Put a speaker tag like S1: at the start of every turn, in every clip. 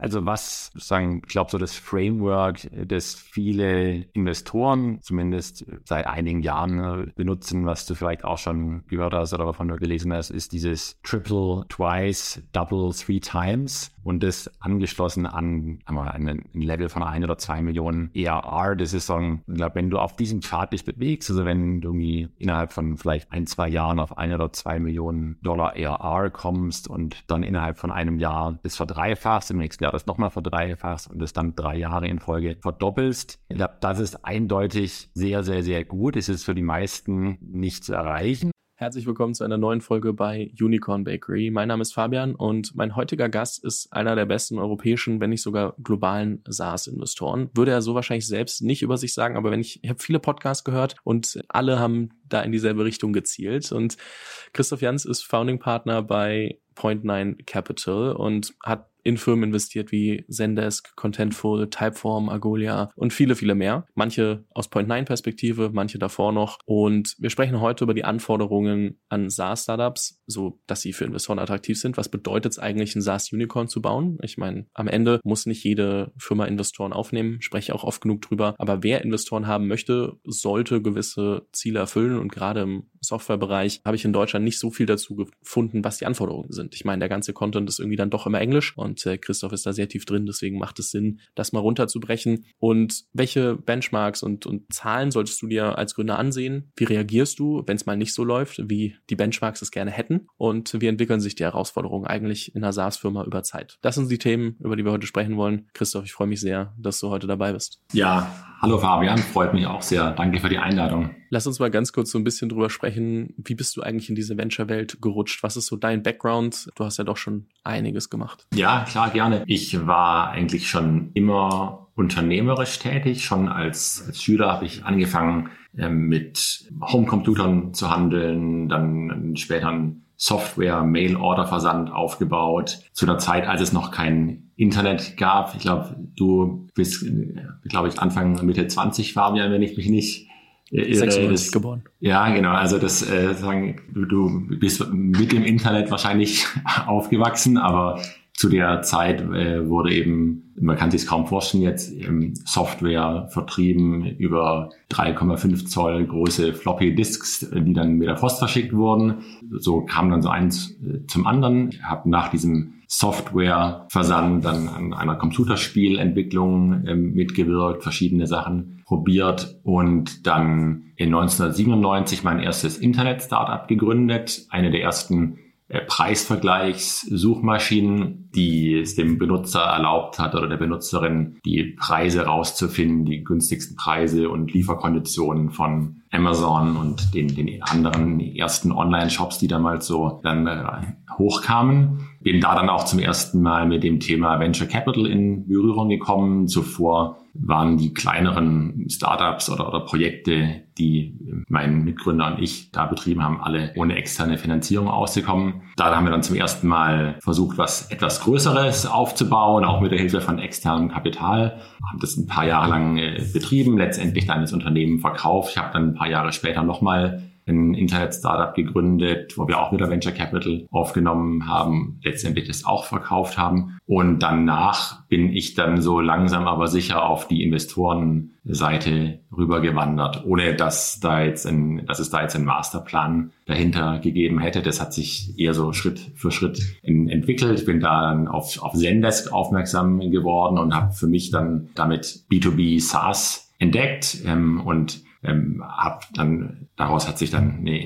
S1: Also was sozusagen, ich glaube, so das Framework, das viele Investoren zumindest seit einigen Jahren äh, benutzen, was du vielleicht auch schon gehört hast oder davon nur gelesen hast, ist dieses Triple Twice, Double Three Times und das angeschlossen an ein Level von ein oder zwei Millionen ERR. Das ist so, glaube, wenn du auf diesem Pfad dich bewegst, also wenn du irgendwie innerhalb von vielleicht ein, zwei Jahren auf ein oder zwei Millionen Dollar ERR kommst und dann innerhalb von einem Jahr das verdreifachst, im nächsten Jahr das nochmal verdreifachst und das dann drei Jahre in Folge verdoppelst. Ich glaube, das ist eindeutig sehr, sehr, sehr gut. Es ist für die meisten nicht zu erreichen.
S2: Herzlich willkommen zu einer neuen Folge bei Unicorn Bakery. Mein Name ist Fabian und mein heutiger Gast ist einer der besten europäischen, wenn nicht sogar globalen SaaS-Investoren. Würde er so wahrscheinlich selbst nicht über sich sagen, aber wenn ich, ich habe viele Podcasts gehört und alle haben da in dieselbe Richtung gezielt. Und Christoph Jans ist Founding Partner bei Point9 Capital und hat in Firmen investiert wie Zendesk, Contentful, Typeform, Agolia und viele, viele mehr. Manche aus Point9-Perspektive, manche davor noch. Und wir sprechen heute über die Anforderungen an SaaS-Startups, so dass sie für Investoren attraktiv sind. Was bedeutet es eigentlich, ein SaaS-Unicorn zu bauen? Ich meine, am Ende muss nicht jede Firma Investoren aufnehmen, spreche auch oft genug drüber. Aber wer Investoren haben möchte, sollte gewisse Ziele erfüllen. Und gerade im Softwarebereich habe ich in Deutschland nicht so viel dazu gefunden, was die Anforderungen sind. Ich meine, der ganze Content ist irgendwie dann doch immer Englisch und äh, Christoph ist da sehr tief drin, deswegen macht es Sinn, das mal runterzubrechen. Und welche Benchmarks und, und Zahlen solltest du dir als Gründer ansehen? Wie reagierst du, wenn es mal nicht so läuft, wie die Benchmarks es gerne hätten? Und wie entwickeln sich die Herausforderungen eigentlich in einer SaaS-Firma über Zeit? Das sind die Themen, über die wir heute sprechen wollen. Christoph, ich freue mich sehr, dass du heute dabei bist.
S1: Ja, hallo Fabian, freut mich auch sehr. Danke für die Einladung.
S2: Lass uns mal ganz kurz so ein bisschen drüber sprechen. Wie bist du eigentlich in diese Venture-Welt gerutscht? Was ist so dein Background? Du hast ja doch schon einiges gemacht.
S1: Ja, klar, gerne. Ich war eigentlich schon immer unternehmerisch tätig. Schon als, als Schüler habe ich angefangen, äh, mit Homecomputern zu handeln, dann später Software, Mail-Order-Versand aufgebaut. Zu einer Zeit, als es noch kein Internet gab. Ich glaube, du bist, äh, glaube ich, Anfang, Mitte 20, Fabian, wenn ich mich nicht
S2: 96 geboren.
S1: Ja, genau. Also das äh, sagen, du, du bist mit dem Internet wahrscheinlich aufgewachsen, aber zu der Zeit äh, wurde eben, man kann sich kaum vorstellen, jetzt ähm, Software vertrieben über 3,5 Zoll große Floppy Disks, die dann mit der Post verschickt wurden. So kam dann so eins äh, zum anderen. Ich habe nach diesem Softwareversand dann an einer Computerspielentwicklung ähm, mitgewirkt, verschiedene Sachen probiert und dann in 1997 mein erstes Internet-Startup gegründet, eine der ersten äh, Preisvergleichssuchmaschinen, die es dem Benutzer erlaubt hat oder der Benutzerin die Preise rauszufinden, die günstigsten Preise und Lieferkonditionen von Amazon und den, den anderen ersten Online-Shops, die damals so dann äh, hochkamen. Bin da dann auch zum ersten Mal mit dem Thema Venture Capital in Berührung gekommen. Zuvor waren die kleineren Startups oder, oder Projekte, die mein Mitgründer und ich da betrieben haben, alle ohne externe Finanzierung auszukommen. Da haben wir dann zum ersten Mal versucht, was etwas Größeres aufzubauen, auch mit der Hilfe von externem Kapital. Haben das ein paar Jahre lang äh, betrieben, letztendlich dann das Unternehmen verkauft. Ich habe dann ein paar Jahre später nochmal ein Internet-Startup gegründet, wo wir auch wieder Venture Capital aufgenommen haben, letztendlich das auch verkauft haben. Und danach bin ich dann so langsam aber sicher auf die Investorenseite rübergewandert, ohne dass da jetzt ein, dass es da jetzt einen Masterplan dahinter gegeben hätte. Das hat sich eher so Schritt für Schritt in, entwickelt. Ich bin da dann auf, auf Zendesk aufmerksam geworden und habe für mich dann damit B2B SaaS entdeckt ähm, und ähm, hab dann daraus hat sich dann eine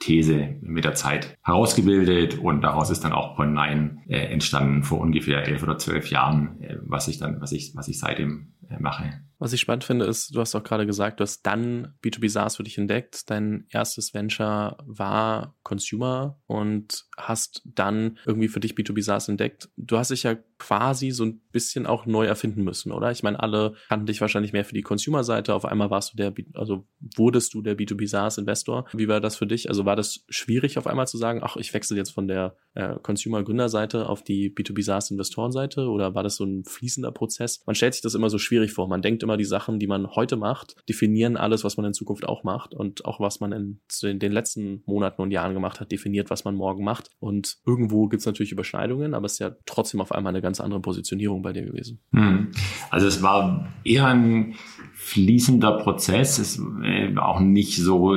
S1: Investment-These mit der Zeit herausgebildet und daraus ist dann auch Point9 äh, entstanden vor ungefähr elf oder zwölf Jahren, äh, was ich dann, was ich, was ich seitdem äh, mache.
S2: Was ich spannend finde, ist, du hast auch gerade gesagt, du hast dann B2B SaaS für dich entdeckt. Dein erstes Venture war Consumer und hast dann irgendwie für dich B2B SaaS entdeckt. Du hast dich ja quasi so ein bisschen auch neu erfinden müssen, oder? Ich meine, alle kannten dich wahrscheinlich mehr für die Consumer-Seite. Auf einmal warst du der, also wurdest du der B2B SaaS Investor. Wie war das für dich? Also war das schwierig auf einmal zu sagen, ach, ich wechsle jetzt von der äh, Consumer-Gründerseite auf die B2B SaaS-Investorenseite oder war das so ein fließender Prozess? Man stellt sich das immer so schwierig vor. Man denkt immer, die Sachen, die man heute macht, definieren alles, was man in Zukunft auch macht und auch was man in, in den letzten Monaten und Jahren gemacht hat, definiert, was man morgen macht. Und irgendwo gibt es natürlich Überschneidungen, aber es ist ja trotzdem auf einmal eine ganz andere Positionierung bei dir gewesen.
S1: Hm. Also es war eher ein fließender Prozess. Es war auch nicht so,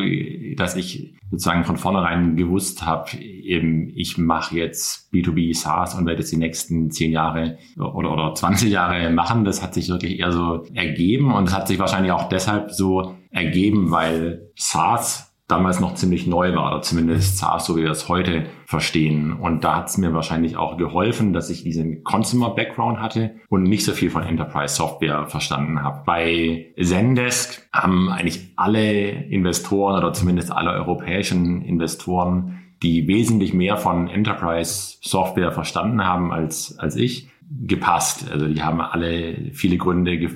S1: dass ich sozusagen von vornherein gewusst habe, eben ich mache jetzt B2B SaaS und werde jetzt die nächsten zehn Jahre oder, oder 20 Jahre machen. Das hat sich wirklich eher so ergeben und es hat sich wahrscheinlich auch deshalb so ergeben, weil SaaS damals noch ziemlich neu war, oder zumindest SaaS, so wie wir es heute verstehen. Und da hat es mir wahrscheinlich auch geholfen, dass ich diesen Consumer-Background hatte und nicht so viel von Enterprise-Software verstanden habe. Bei Zendesk haben eigentlich alle Investoren oder zumindest alle europäischen Investoren, die wesentlich mehr von Enterprise-Software verstanden haben als, als ich, gepasst. Also die haben alle viele Gründe ge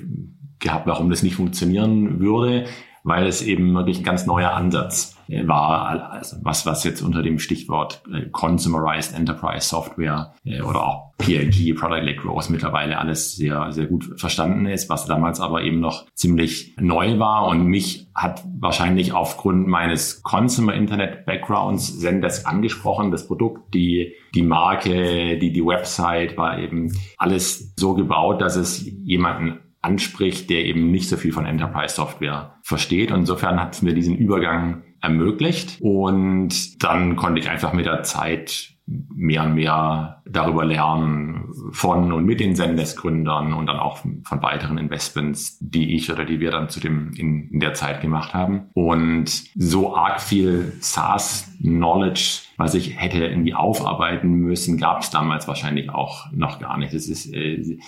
S1: gehabt, warum das nicht funktionieren würde weil es eben wirklich ein ganz neuer Ansatz äh, war, also was, was jetzt unter dem Stichwort äh, Consumerized Enterprise Software äh, oder auch PLG, Product Led Growth mittlerweile alles sehr, sehr gut verstanden ist, was damals aber eben noch ziemlich neu war. Und mich hat wahrscheinlich aufgrund meines Consumer Internet Backgrounds Zendesk angesprochen, das Produkt, die, die Marke, die, die Website war eben alles so gebaut, dass es jemanden anspricht, der eben nicht so viel von Enterprise Software versteht. Und insofern hat es mir diesen Übergang ermöglicht. Und dann konnte ich einfach mit der Zeit mehr und mehr darüber lernen von und mit den Sendes-Gründern und dann auch von weiteren Investments, die ich oder die wir dann zu dem in, in der Zeit gemacht haben. Und so arg viel SaaS-Knowledge, was ich hätte irgendwie aufarbeiten müssen, gab es damals wahrscheinlich auch noch gar nicht. Es ist äh,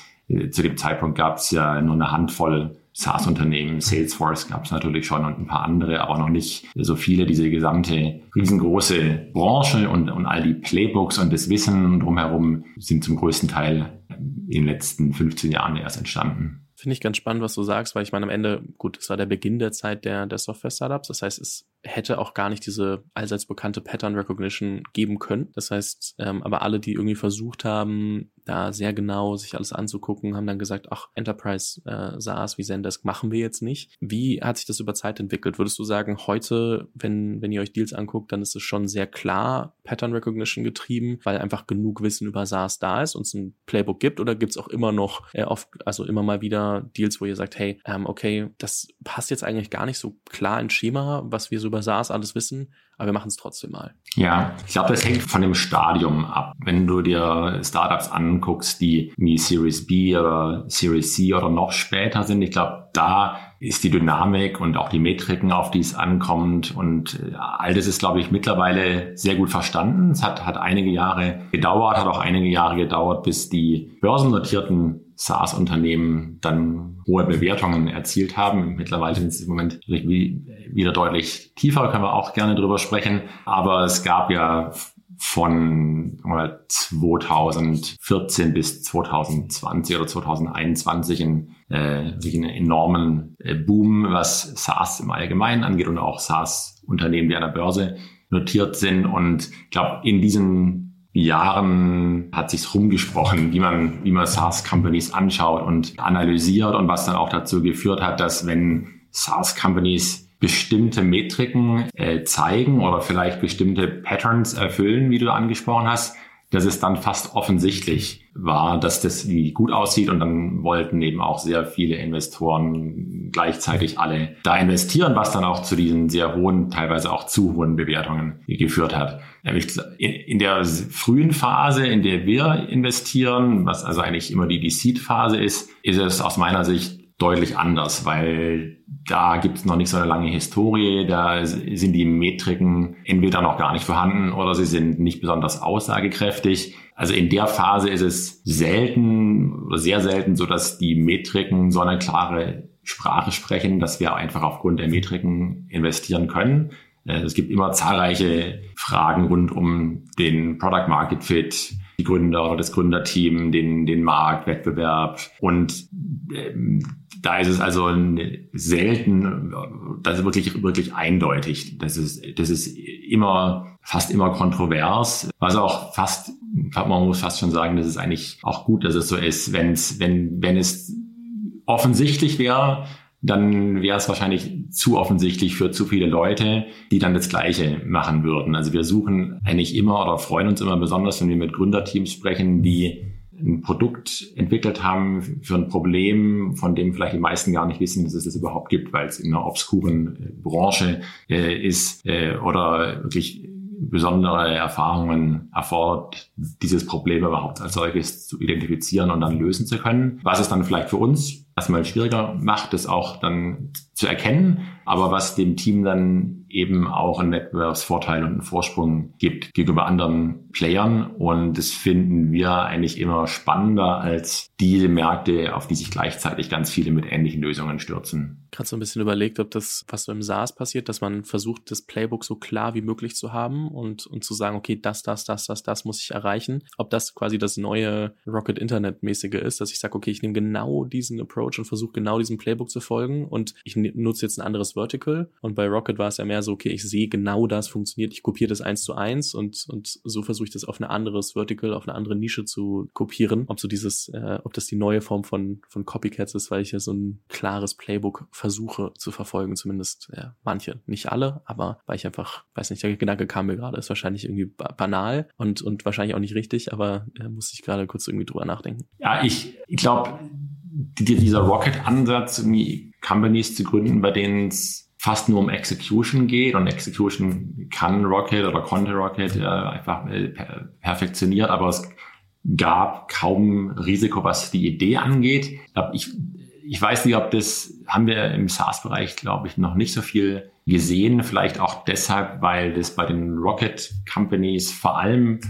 S1: zu dem Zeitpunkt gab es ja nur eine Handvoll SaaS-Unternehmen. Salesforce gab es natürlich schon und ein paar andere, aber noch nicht so viele. Diese gesamte riesengroße Branche und, und all die Playbooks und das Wissen drumherum sind zum größten Teil in den letzten 15 Jahren erst entstanden.
S2: Finde ich ganz spannend, was du sagst, weil ich meine, am Ende, gut, es war der Beginn der Zeit der, der Software-Startups. Das heißt, es hätte auch gar nicht diese allseits bekannte Pattern Recognition geben können. Das heißt, ähm, aber alle, die irgendwie versucht haben, da sehr genau sich alles anzugucken, haben dann gesagt, ach, Enterprise äh, SaaS wie Zendesk machen wir jetzt nicht. Wie hat sich das über Zeit entwickelt? Würdest du sagen, heute, wenn, wenn ihr euch Deals anguckt, dann ist es schon sehr klar Pattern Recognition getrieben, weil einfach genug Wissen über SaaS da ist und es ein Playbook gibt oder gibt es auch immer noch äh, oft, also immer mal wieder Deals, wo ihr sagt, hey, ähm, okay, das passt jetzt eigentlich gar nicht so klar ins Schema, was wir so über SaaS alles wissen, aber wir machen es trotzdem mal.
S1: Ja, ich glaube, das hängt von dem Stadium ab. Wenn du dir Startups anguckst, die wie Series B oder Series C oder noch später sind, ich glaube, da ist die Dynamik und auch die Metriken, auf die es ankommt und äh, all das ist, glaube ich, mittlerweile sehr gut verstanden. Es hat, hat einige Jahre gedauert, hat auch einige Jahre gedauert, bis die börsennotierten SaaS-Unternehmen dann hohe Bewertungen erzielt haben. Mittlerweile sind es im Moment wieder deutlich tiefer, können wir auch gerne drüber sprechen. Aber es gab ja von 2014 bis 2020 oder 2021 einen, äh, einen enormen äh, Boom, was SaaS im Allgemeinen angeht und auch SaaS-Unternehmen, die an der Börse notiert sind. Und ich glaube, in diesen Jahren hat sich's rumgesprochen, wie man, wie man SaaS-Companies anschaut und analysiert und was dann auch dazu geführt hat, dass wenn SaaS-Companies bestimmte Metriken äh, zeigen oder vielleicht bestimmte Patterns erfüllen, wie du angesprochen hast, dass es dann fast offensichtlich war, dass das gut aussieht und dann wollten eben auch sehr viele Investoren gleichzeitig alle da investieren, was dann auch zu diesen sehr hohen, teilweise auch zu hohen Bewertungen geführt hat. In der frühen Phase, in der wir investieren, was also eigentlich immer die, Seed-Phase ist, ist es aus meiner Sicht deutlich anders, weil da gibt es noch nicht so eine lange Historie, da sind die Metriken entweder noch gar nicht vorhanden oder sie sind nicht besonders aussagekräftig. Also in der Phase ist es selten oder sehr selten so, dass die Metriken so eine klare Sprache sprechen, dass wir einfach aufgrund der Metriken investieren können. Äh, es gibt immer zahlreiche Fragen rund um den Product Market Fit, die Gründer oder das Gründerteam, den, den Markt, Wettbewerb. Und ähm, da ist es also selten, das ist wirklich, wirklich eindeutig. Das ist, das ist immer, fast immer kontrovers, was auch fast, man muss fast schon sagen, das ist eigentlich auch gut, dass es so ist, wenn es, wenn, wenn es offensichtlich wäre, dann wäre es wahrscheinlich zu offensichtlich für zu viele Leute, die dann das Gleiche machen würden. Also wir suchen eigentlich immer oder freuen uns immer besonders, wenn wir mit Gründerteams sprechen, die ein Produkt entwickelt haben für ein Problem, von dem vielleicht die meisten gar nicht wissen, dass es das überhaupt gibt, weil es in einer obskuren äh, Branche äh, ist äh, oder wirklich besondere Erfahrungen erfordert, dieses Problem überhaupt als solches zu identifizieren und dann lösen zu können. Was es dann vielleicht für uns erstmal schwieriger macht, das auch dann zu erkennen, aber was dem Team dann eben auch einen Wettbewerbsvorteil und einen Vorsprung gibt gegenüber anderen Playern. Und das finden wir eigentlich immer spannender als diese Märkte, auf die sich gleichzeitig ganz viele mit ähnlichen Lösungen stürzen.
S2: Gerade so ein bisschen überlegt, ob das, was so im SaaS passiert, dass man versucht, das Playbook so klar wie möglich zu haben und, und zu sagen, okay, das, das, das, das, das muss ich erreichen. Ob das quasi das neue Rocket Internet mäßige ist, dass ich sage, okay, ich nehme genau diesen Approach und versuche genau diesem Playbook zu folgen und ich nutze jetzt ein anderes Vertical. Und bei Rocket war es ja mehr so, okay, ich sehe genau das funktioniert, ich kopiere das eins zu eins und, und so versuche ich das auf ein anderes Vertical, auf eine andere Nische zu kopieren. Ob so dieses, äh, ob das die neue Form von, von Copycats ist, weil ich ja so ein klares Playbook versuche zu verfolgen, zumindest ja, manche, nicht alle, aber weil ich einfach, weiß nicht, der Gedanke kam mir gerade, ist wahrscheinlich irgendwie banal und, und wahrscheinlich auch nicht richtig, aber äh, muss ich gerade kurz irgendwie drüber nachdenken.
S1: Ja, ich, ich glaube, dieser Rocket-Ansatz, irgendwie Companies zu gründen, bei denen es fast nur um Execution geht und Execution kann Rocket oder konnte Rocket äh, einfach äh, perfektioniert, aber es gab kaum Risiko, was die Idee angeht. Ich, ich weiß nicht, ob das haben wir im SaaS-Bereich, glaube ich, noch nicht so viel gesehen. Vielleicht auch deshalb, weil das bei den Rocket Companies vor allem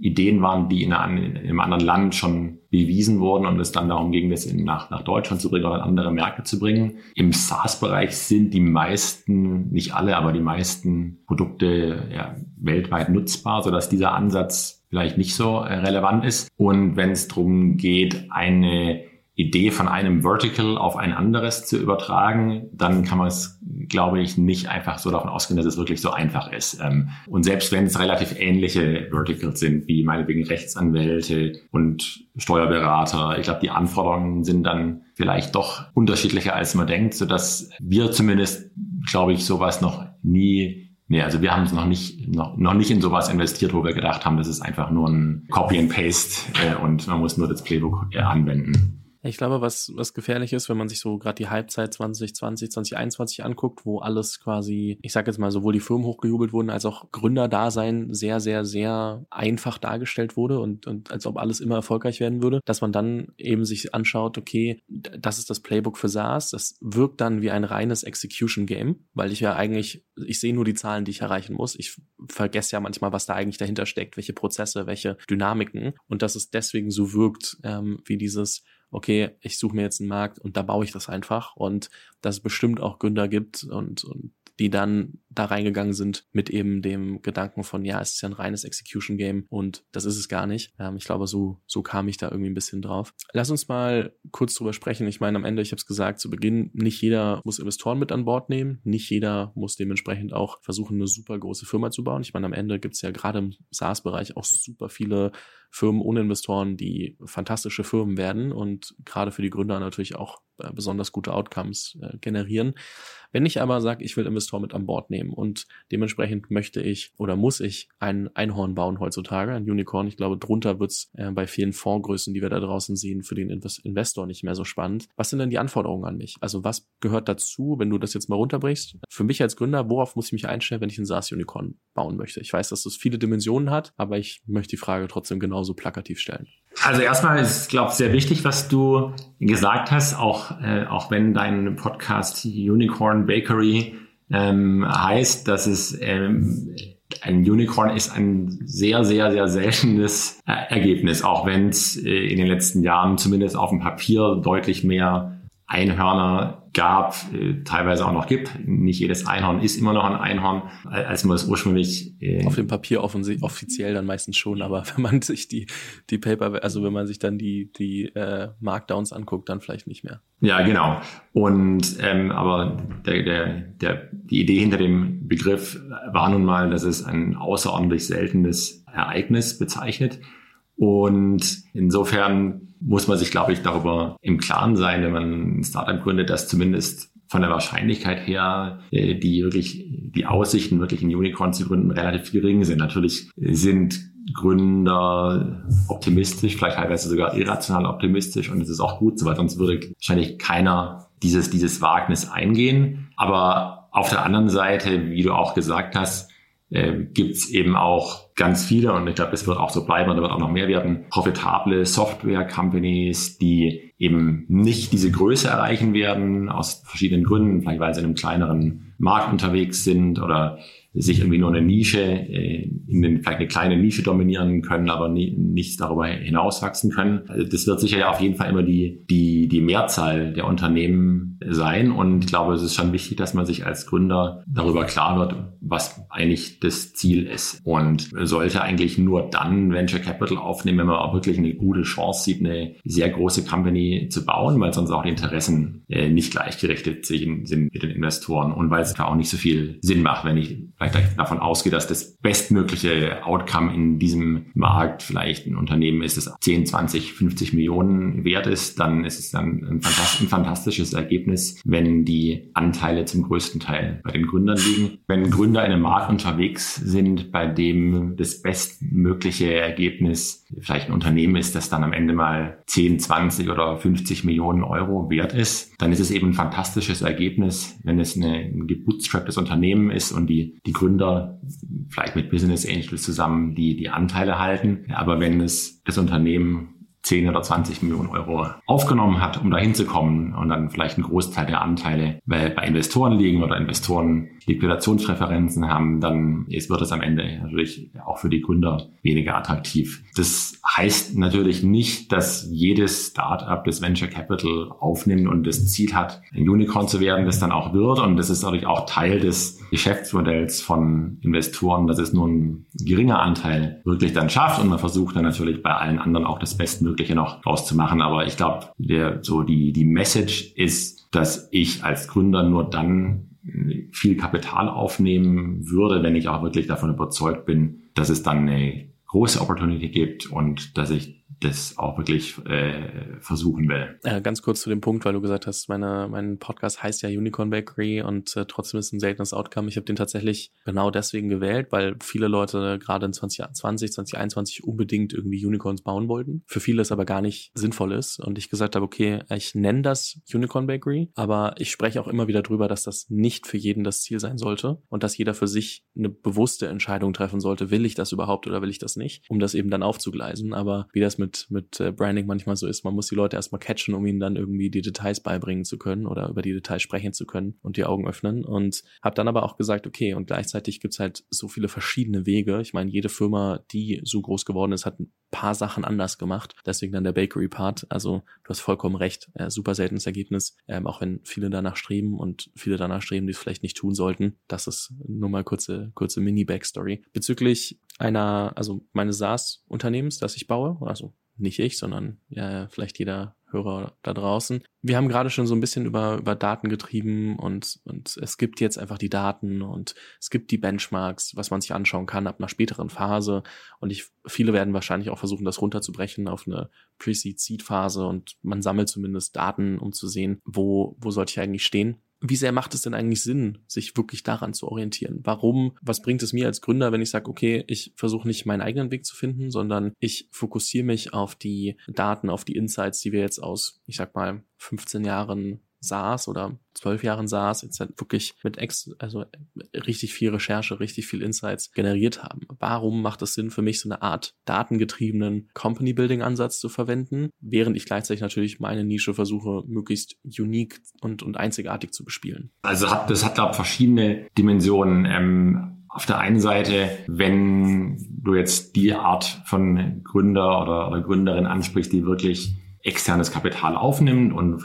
S1: Ideen waren, die in, einem anderen Land schon bewiesen wurden und es dann darum ging, das in, nach, nach Deutschland zu bringen oder in andere Märkte zu bringen. Im SaaS-Bereich sind die meisten, nicht alle, aber die meisten Produkte ja, weltweit nutzbar, sodass dieser Ansatz vielleicht nicht so äh, relevant ist. Und wenn es darum geht, eine Idee von einem Vertical auf ein anderes zu übertragen, dann kann man es, glaube ich, nicht einfach so davon ausgehen, dass es wirklich so einfach ist. Ähm, und selbst wenn es relativ ähnliche Verticals sind, wie meinetwegen Rechtsanwälte und Steuerberater, ich glaube, die Anforderungen sind dann vielleicht doch unterschiedlicher, als man denkt, so dass wir zumindest, glaube ich, sowas noch nie Nee, also wir haben es noch nicht, noch, noch nicht in sowas investiert, wo wir gedacht haben, das ist einfach nur ein Copy and Paste äh, und man muss nur das Playbook äh, anwenden.
S2: Ich glaube, was, was gefährlich ist, wenn man sich so gerade die Halbzeit 2020, 2021 anguckt, wo alles quasi, ich sage jetzt mal, sowohl die Firmen hochgejubelt wurden, als auch Gründerdasein sehr, sehr, sehr einfach dargestellt wurde und, und als ob alles immer erfolgreich werden würde, dass man dann eben sich anschaut, okay, das ist das Playbook für SaaS, das wirkt dann wie ein reines Execution-Game, weil ich ja eigentlich, ich sehe nur die Zahlen, die ich erreichen muss. Ich vergesse ja manchmal, was da eigentlich dahinter steckt, welche Prozesse, welche Dynamiken und dass es deswegen so wirkt, ähm, wie dieses okay, ich suche mir jetzt einen Markt und da baue ich das einfach und dass es bestimmt auch Gründer gibt und, und die dann da reingegangen sind mit eben dem Gedanken von, ja, es ist ja ein reines Execution-Game und das ist es gar nicht. Ähm, ich glaube, so, so kam ich da irgendwie ein bisschen drauf. Lass uns mal kurz drüber sprechen. Ich meine, am Ende, ich habe es gesagt, zu Beginn, nicht jeder muss Investoren mit an Bord nehmen, nicht jeder muss dementsprechend auch versuchen, eine super große Firma zu bauen. Ich meine, am Ende gibt es ja gerade im SaaS-Bereich auch super viele Firmen ohne Investoren, die fantastische Firmen werden und gerade für die Gründer natürlich auch äh, besonders gute Outcomes äh, generieren. Wenn ich aber sage, ich will Investor mit an Bord nehmen und dementsprechend möchte ich oder muss ich ein Einhorn bauen heutzutage, ein Unicorn, ich glaube, drunter wird's äh, bei vielen Fondsgrößen, die wir da draußen sehen, für den Invest Investor nicht mehr so spannend. Was sind denn die Anforderungen an mich? Also was gehört dazu, wenn du das jetzt mal runterbrichst? Für mich als Gründer, worauf muss ich mich einstellen, wenn ich ein SaaS-Unicorn bauen möchte? Ich weiß, dass das viele Dimensionen hat, aber ich möchte die Frage trotzdem genauso plakativ stellen.
S1: Also erstmal ist, glaube ich, sehr wichtig, was du gesagt hast, auch, äh, auch wenn dein Podcast Unicorn Bakery ähm, heißt, dass es ähm, ein Unicorn ist ein sehr, sehr, sehr seltenes äh, Ergebnis, auch wenn es äh, in den letzten Jahren zumindest auf dem Papier deutlich mehr Einhörner gab, äh, teilweise auch noch gibt. Nicht jedes Einhorn ist immer noch ein Einhorn, als man es ursprünglich.
S2: Äh Auf dem Papier offiziell dann meistens schon, aber wenn man sich die, die Paper, also wenn man sich dann die, die äh, Markdowns anguckt, dann vielleicht nicht mehr.
S1: Ja, genau. Und ähm, aber der, der, der, die Idee hinter dem Begriff war nun mal, dass es ein außerordentlich seltenes Ereignis bezeichnet. Und insofern muss man sich, glaube ich, darüber im Klaren sein, wenn man ein Startup gründet, dass zumindest von der Wahrscheinlichkeit her äh, die wirklich die Aussichten wirklich ein Unicorn zu gründen relativ gering sind. Natürlich sind Gründer optimistisch, vielleicht teilweise sogar irrational optimistisch und es ist auch gut so, weil sonst würde wahrscheinlich keiner dieses dieses Wagnis eingehen. Aber auf der anderen Seite, wie du auch gesagt hast, äh, gibt es eben auch ganz viele, und ich glaube, es wird auch so bleiben, und da wird auch noch mehr werden, profitable Software-Companies, die eben nicht diese Größe erreichen werden, aus verschiedenen Gründen, vielleicht weil sie in einem kleineren Markt unterwegs sind oder sich irgendwie nur eine Nische, äh, in den, vielleicht eine kleine Nische dominieren können, aber nie, nichts darüber hinauswachsen können. Also das wird sicher ja auf jeden Fall immer die, die, die Mehrzahl der Unternehmen sein. Und ich glaube, es ist schon wichtig, dass man sich als Gründer darüber klar wird, was eigentlich das Ziel ist. Und sollte eigentlich nur dann Venture Capital aufnehmen, wenn man auch wirklich eine gute Chance sieht, eine sehr große Company zu bauen, weil sonst auch die Interessen äh, nicht gleichgerichtet sind mit den Investoren und weil es da auch nicht so viel Sinn macht, wenn ich vielleicht davon ausgehe, dass das bestmögliche Outcome in diesem Markt vielleicht ein Unternehmen ist, das 10, 20, 50 Millionen wert ist, dann ist es dann ein, ein fantastisches Ergebnis, wenn die Anteile zum größten Teil bei den Gründern liegen. Wenn Gründer in einem Markt unterwegs sind, bei dem das bestmögliche Ergebnis vielleicht ein Unternehmen ist, das dann am Ende mal 10, 20 oder 50 Millionen Euro wert ist, dann ist es eben ein fantastisches Ergebnis, wenn es eine, ein gebootstrapptes Unternehmen ist und die, die Gründer vielleicht mit Business Angels zusammen die, die Anteile halten. Aber wenn es das Unternehmen 10 oder 20 Millionen Euro aufgenommen hat, um da hinzukommen und dann vielleicht ein Großteil der Anteile bei Investoren liegen oder Investoren Liquidationspräferenzen haben, dann ist, wird es am Ende natürlich auch für die Gründer weniger attraktiv. Das heißt natürlich nicht, dass jedes Startup das Venture Capital aufnimmt und das Ziel hat, ein Unicorn zu werden, das dann auch wird. Und das ist natürlich auch Teil des Geschäftsmodells von Investoren, dass es nur ein geringer Anteil wirklich dann schafft. Und man versucht dann natürlich bei allen anderen auch das Bestmögliche noch rauszumachen. Aber ich glaube, so die, die Message ist, dass ich als Gründer nur dann viel Kapital aufnehmen würde, wenn ich auch wirklich davon überzeugt bin, dass es dann eine große Opportunity gibt und dass ich das auch wirklich äh, versuchen will.
S2: Äh, ganz kurz zu dem Punkt, weil du gesagt hast, meine, mein Podcast heißt ja Unicorn Bakery und äh, trotzdem ist ein seltenes Outcome. Ich habe den tatsächlich genau deswegen gewählt, weil viele Leute gerade in 2020, 2021 unbedingt irgendwie Unicorns bauen wollten. Für viele es aber gar nicht sinnvoll ist und ich gesagt habe, okay, ich nenne das Unicorn Bakery, aber ich spreche auch immer wieder drüber, dass das nicht für jeden das Ziel sein sollte und dass jeder für sich eine bewusste Entscheidung treffen sollte, will ich das überhaupt oder will ich das nicht, um das eben dann aufzugleisen. Aber wie das mit mit, mit äh, Branding manchmal so ist. Man muss die Leute erstmal catchen, um ihnen dann irgendwie die Details beibringen zu können oder über die Details sprechen zu können und die Augen öffnen. Und habe dann aber auch gesagt, okay, und gleichzeitig gibt's halt so viele verschiedene Wege. Ich meine, jede Firma, die so groß geworden ist, hat ein paar Sachen anders gemacht. Deswegen dann der Bakery-Part. Also du hast vollkommen recht. Äh, super seltenes Ergebnis. Ähm, auch wenn viele danach streben und viele danach streben, die es vielleicht nicht tun sollten. Das ist nur mal kurze, kurze Mini-Backstory. Bezüglich einer, also meines SaaS-Unternehmens, das ich baue, also nicht ich, sondern ja, vielleicht jeder Hörer da draußen. Wir haben gerade schon so ein bisschen über, über Daten getrieben und, und es gibt jetzt einfach die Daten und es gibt die Benchmarks, was man sich anschauen kann ab einer späteren Phase. Und ich, viele werden wahrscheinlich auch versuchen, das runterzubrechen auf eine Pre-Seed-Seed-Phase und man sammelt zumindest Daten, um zu sehen, wo, wo sollte ich eigentlich stehen wie sehr macht es denn eigentlich Sinn, sich wirklich daran zu orientieren? Warum, was bringt es mir als Gründer, wenn ich sage, okay, ich versuche nicht meinen eigenen Weg zu finden, sondern ich fokussiere mich auf die Daten, auf die Insights, die wir jetzt aus, ich sag mal, 15 Jahren saß oder zwölf Jahren saß, jetzt halt wirklich mit ex, also richtig viel Recherche, richtig viel Insights generiert haben. Warum macht es Sinn für mich, so eine Art datengetriebenen Company-Building-Ansatz zu verwenden, während ich gleichzeitig natürlich meine Nische versuche, möglichst unique und, und einzigartig zu bespielen?
S1: Also hat, das hat, glaube verschiedene Dimensionen. Ähm auf der einen Seite, wenn du jetzt die Art von Gründer oder, oder Gründerin ansprichst, die wirklich externes Kapital aufnimmt und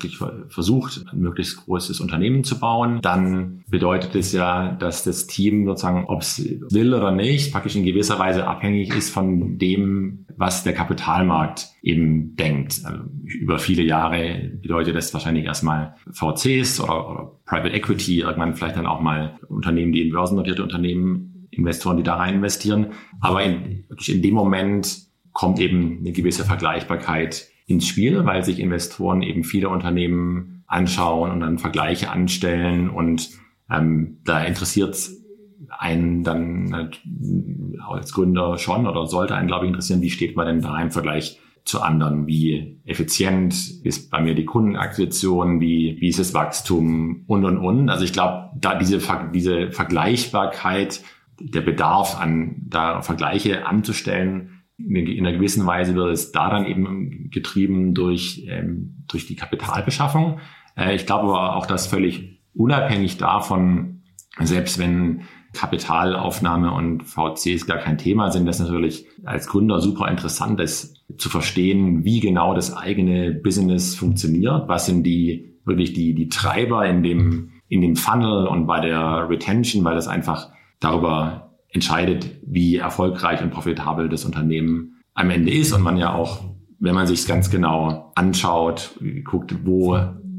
S1: versucht, ein möglichst großes Unternehmen zu bauen, dann bedeutet es ja, dass das Team sozusagen, ob es will oder nicht, praktisch in gewisser Weise abhängig ist von dem, was der Kapitalmarkt eben denkt. Also über viele Jahre bedeutet das wahrscheinlich erstmal VCs oder, oder Private Equity, irgendwann vielleicht dann auch mal Unternehmen, die in börsennotierte Unternehmen, Investoren, die da rein investieren. Aber in, in dem Moment kommt eben eine gewisse Vergleichbarkeit ins Spiel, weil sich Investoren eben viele Unternehmen anschauen und dann Vergleiche anstellen und ähm, da interessiert einen dann als Gründer schon oder sollte einen, glaube ich, interessieren, wie steht man denn da im Vergleich zu anderen? Wie effizient ist bei mir die Kundenakquisition? Wie, wie ist das Wachstum? Und, und, und. Also ich glaube, da diese, diese Vergleichbarkeit, der Bedarf an, da Vergleiche anzustellen, in einer gewissen Weise wird es da dann eben getrieben durch, ähm, durch die Kapitalbeschaffung. Äh, ich glaube aber auch, dass völlig unabhängig davon, selbst wenn Kapitalaufnahme und VCs gar kein Thema sind, das natürlich als Gründer super interessant ist, zu verstehen, wie genau das eigene Business funktioniert, was sind die wirklich die, die Treiber in dem, in dem Funnel und bei der Retention, weil das einfach darüber entscheidet, wie erfolgreich und profitabel das Unternehmen am Ende ist und man ja auch, wenn man sich es ganz genau anschaut, guckt, wo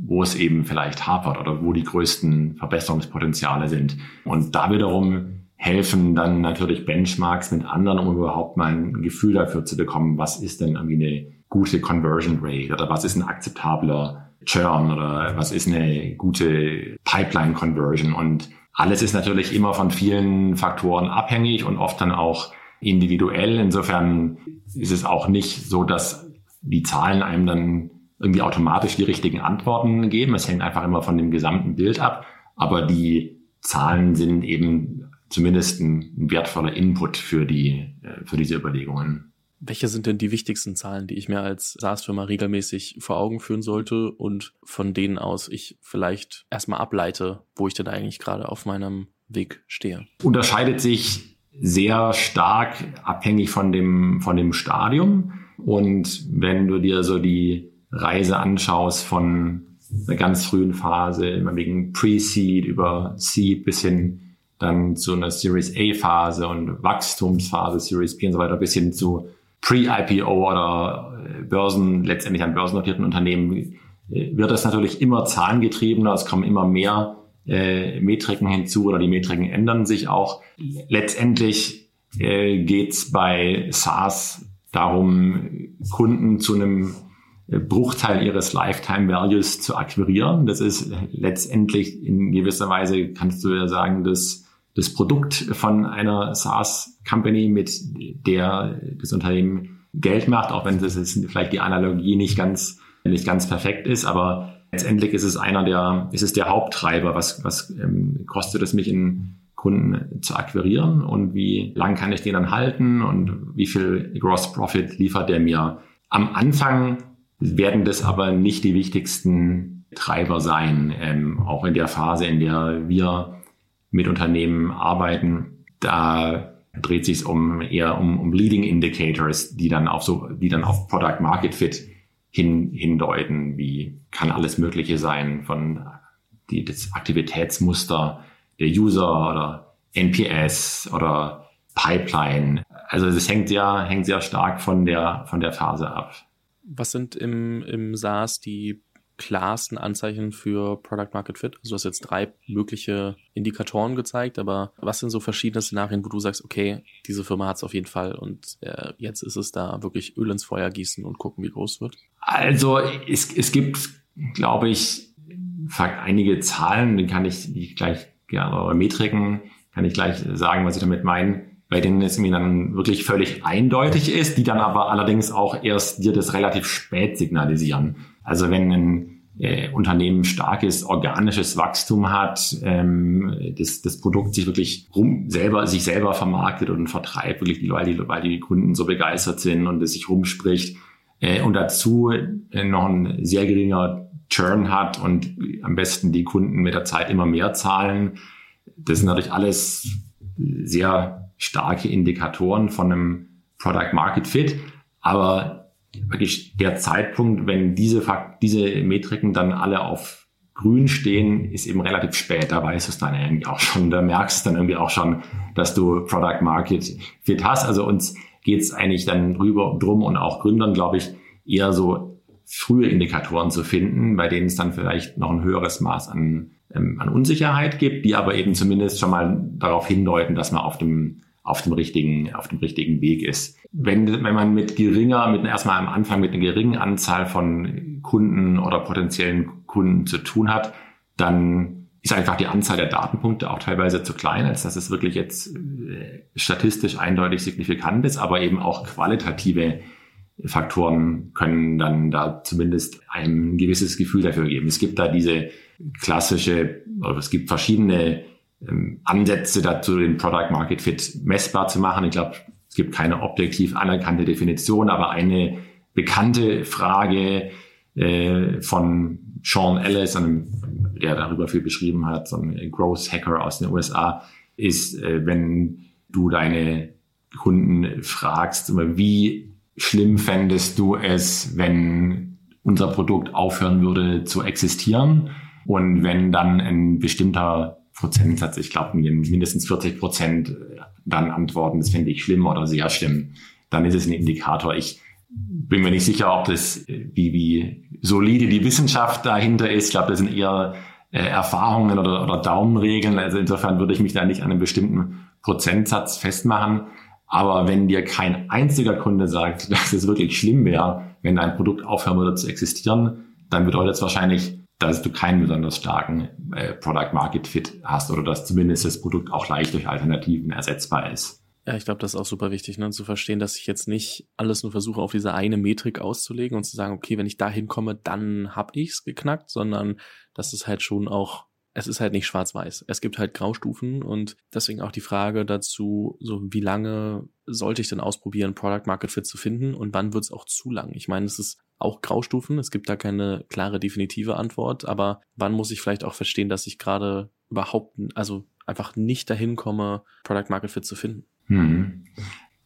S1: wo es eben vielleicht hapert oder wo die größten Verbesserungspotenziale sind. Und da wiederum helfen dann natürlich Benchmarks mit anderen, um überhaupt mal ein Gefühl dafür zu bekommen, was ist denn irgendwie eine gute Conversion Rate oder was ist ein akzeptabler Churn oder was ist eine gute Pipeline Conversion und alles ist natürlich immer von vielen Faktoren abhängig und oft dann auch individuell. Insofern ist es auch nicht so, dass die Zahlen einem dann irgendwie automatisch die richtigen Antworten geben. Es hängt einfach immer von dem gesamten Bild ab. Aber die Zahlen sind eben zumindest ein wertvoller Input für die, äh, für diese Überlegungen.
S2: Welche sind denn die wichtigsten Zahlen, die ich mir als SaaS-Firma regelmäßig vor Augen führen sollte und von denen aus ich vielleicht erstmal ableite, wo ich denn eigentlich gerade auf meinem Weg stehe?
S1: Unterscheidet sich sehr stark abhängig von dem, von dem Stadium. Und wenn du dir so die Reise anschaust von einer ganz frühen Phase, immer wegen Pre-Seed über Seed bis hin dann zu einer Series A Phase und Wachstumsphase, Series B und so weiter, bis hin zu Pre-IPO oder äh, Börsen, letztendlich an börsennotierten Unternehmen, äh, wird das natürlich immer zahlengetriebener. Es kommen immer mehr äh, Metriken hinzu oder die Metriken ändern sich auch. Letztendlich äh, geht es bei SaaS darum, Kunden zu einem äh, Bruchteil ihres Lifetime Values zu akquirieren. Das ist letztendlich in gewisser Weise, kannst du ja sagen, dass das Produkt von einer SaaS-Company, mit der das Unternehmen Geld macht, auch wenn das ist vielleicht die Analogie nicht ganz, nicht ganz perfekt ist, aber letztendlich ist es einer der, ist es der Haupttreiber, was, was ähm, kostet es mich in Kunden zu akquirieren und wie lang kann ich den dann halten und wie viel Gross Profit liefert der mir. Am Anfang werden das aber nicht die wichtigsten Treiber sein, ähm, auch in der Phase, in der wir mit Unternehmen arbeiten, da dreht sich um eher um, um Leading Indicators, die dann auf so, die dann auf Product Market Fit hin, hindeuten, wie kann alles Mögliche sein von die, das Aktivitätsmuster der User oder NPS oder Pipeline. Also es hängt sehr, hängt sehr stark von der, von der Phase ab.
S2: Was sind im, im SaaS die klarsten Anzeichen für Product Market Fit? Also du hast jetzt drei mögliche Indikatoren gezeigt, aber was sind so verschiedene Szenarien, wo du sagst, okay, diese Firma hat es auf jeden Fall und äh, jetzt ist es da wirklich Öl ins Feuer gießen und gucken, wie groß wird?
S1: Also es, es gibt, glaube ich, einige Zahlen, die kann ich die gleich gerne, oder Metriken, kann ich gleich sagen, was ich damit meine bei denen es mir dann wirklich völlig eindeutig ist, die dann aber allerdings auch erst dir das relativ spät signalisieren. Also wenn ein äh, Unternehmen starkes organisches Wachstum hat, ähm, das, das Produkt sich wirklich rum, selber, sich selber vermarktet und vertreibt, wirklich, weil die, weil die Kunden so begeistert sind und es sich rumspricht, äh, und dazu äh, noch ein sehr geringer Churn hat und am besten die Kunden mit der Zeit immer mehr zahlen. Das sind natürlich alles sehr starke Indikatoren von einem Product Market Fit. Aber wirklich der Zeitpunkt, wenn diese, Fakt, diese Metriken dann alle auf grün stehen, ist eben relativ spät. Da weißt du es dann irgendwie auch schon. Da merkst du dann irgendwie auch schon, dass du Product Market Fit hast. Also uns geht es eigentlich dann drüber drum und auch Gründern, glaube ich, eher so frühe Indikatoren zu finden, bei denen es dann vielleicht noch ein höheres Maß an, ähm, an Unsicherheit gibt, die aber eben zumindest schon mal darauf hindeuten, dass man auf dem auf dem richtigen, auf dem richtigen Weg ist. Wenn, wenn man mit geringer, mit erstmal am Anfang mit einer geringen Anzahl von Kunden oder potenziellen Kunden zu tun hat, dann ist einfach die Anzahl der Datenpunkte auch teilweise zu klein, als dass es wirklich jetzt äh, statistisch eindeutig signifikant ist, aber eben auch qualitative Faktoren können dann da zumindest ein gewisses Gefühl dafür geben. Es gibt da diese klassische, oder es gibt verschiedene ähm, Ansätze dazu, den Product Market Fit messbar zu machen. Ich glaube, es gibt keine objektiv anerkannte Definition, aber eine bekannte Frage äh, von Sean Ellis, einem, der darüber viel beschrieben hat, so ein Growth Hacker aus den USA, ist, äh, wenn du deine Kunden fragst, wie schlimm fändest du es, wenn unser Produkt aufhören würde zu existieren? Und wenn dann ein bestimmter Prozentsatz, ich glaube mindestens 40 Prozent dann antworten, das finde ich schlimm oder sehr schlimm, dann ist es ein Indikator. Ich bin mir nicht sicher, ob das, wie, wie solide die Wissenschaft dahinter ist. Ich glaube, das sind eher äh, Erfahrungen oder, oder Daumenregeln. Also insofern würde ich mich da nicht an einem bestimmten Prozentsatz festmachen. Aber wenn dir kein einziger Kunde sagt, dass es wirklich schlimm wäre, wenn dein Produkt aufhören würde zu existieren, dann bedeutet es wahrscheinlich, dass du keinen besonders starken äh, Product Market Fit hast oder dass zumindest das Produkt auch leicht durch Alternativen ersetzbar ist.
S2: Ja, ich glaube, das ist auch super wichtig, ne, zu verstehen, dass ich jetzt nicht alles nur versuche, auf diese eine Metrik auszulegen und zu sagen, okay, wenn ich da hinkomme, dann hab ich's geknackt, sondern dass es halt schon auch, es ist halt nicht schwarz-weiß. Es gibt halt Graustufen und deswegen auch die Frage dazu, so wie lange sollte ich denn ausprobieren, Product Market Fit zu finden und wann wird's auch zu lang? Ich meine, es ist auch Graustufen. Es gibt da keine klare definitive Antwort, aber wann muss ich vielleicht auch verstehen, dass ich gerade überhaupt, also einfach nicht dahin komme, Product Market Fit zu finden? Hm.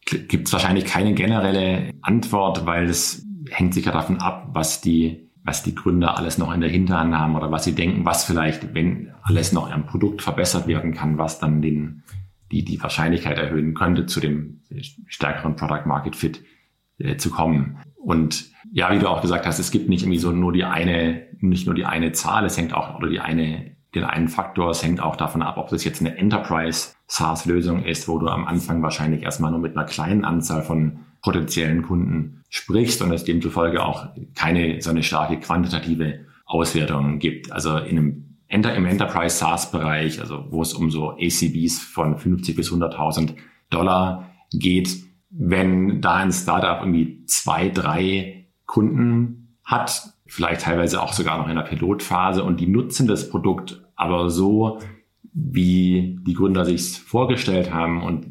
S1: Gibt es wahrscheinlich keine generelle Antwort, weil es hängt sich ja davon ab, was die, was die Gründer alles noch in der Hinterhand haben oder was sie denken, was vielleicht, wenn alles noch am Produkt verbessert werden kann, was dann den, die, die Wahrscheinlichkeit erhöhen könnte, zu dem stärkeren Product Market Fit äh, zu kommen. Und ja, wie du auch gesagt hast, es gibt nicht irgendwie so nur die eine, nicht nur die eine Zahl, es hängt auch, oder die eine, den einen Faktor, es hängt auch davon ab, ob das jetzt eine Enterprise SaaS-Lösung ist, wo du am Anfang wahrscheinlich erstmal nur mit einer kleinen Anzahl von potenziellen Kunden sprichst und es demzufolge auch keine so eine starke quantitative Auswertung gibt. Also in einem Enter, im Enterprise SaaS-Bereich, also wo es um so ACBs von 50 bis 100.000 Dollar geht, wenn da ein Startup irgendwie zwei, drei Kunden hat, vielleicht teilweise auch sogar noch in der Pilotphase und die nutzen das Produkt aber so, wie die Gründer sich vorgestellt haben und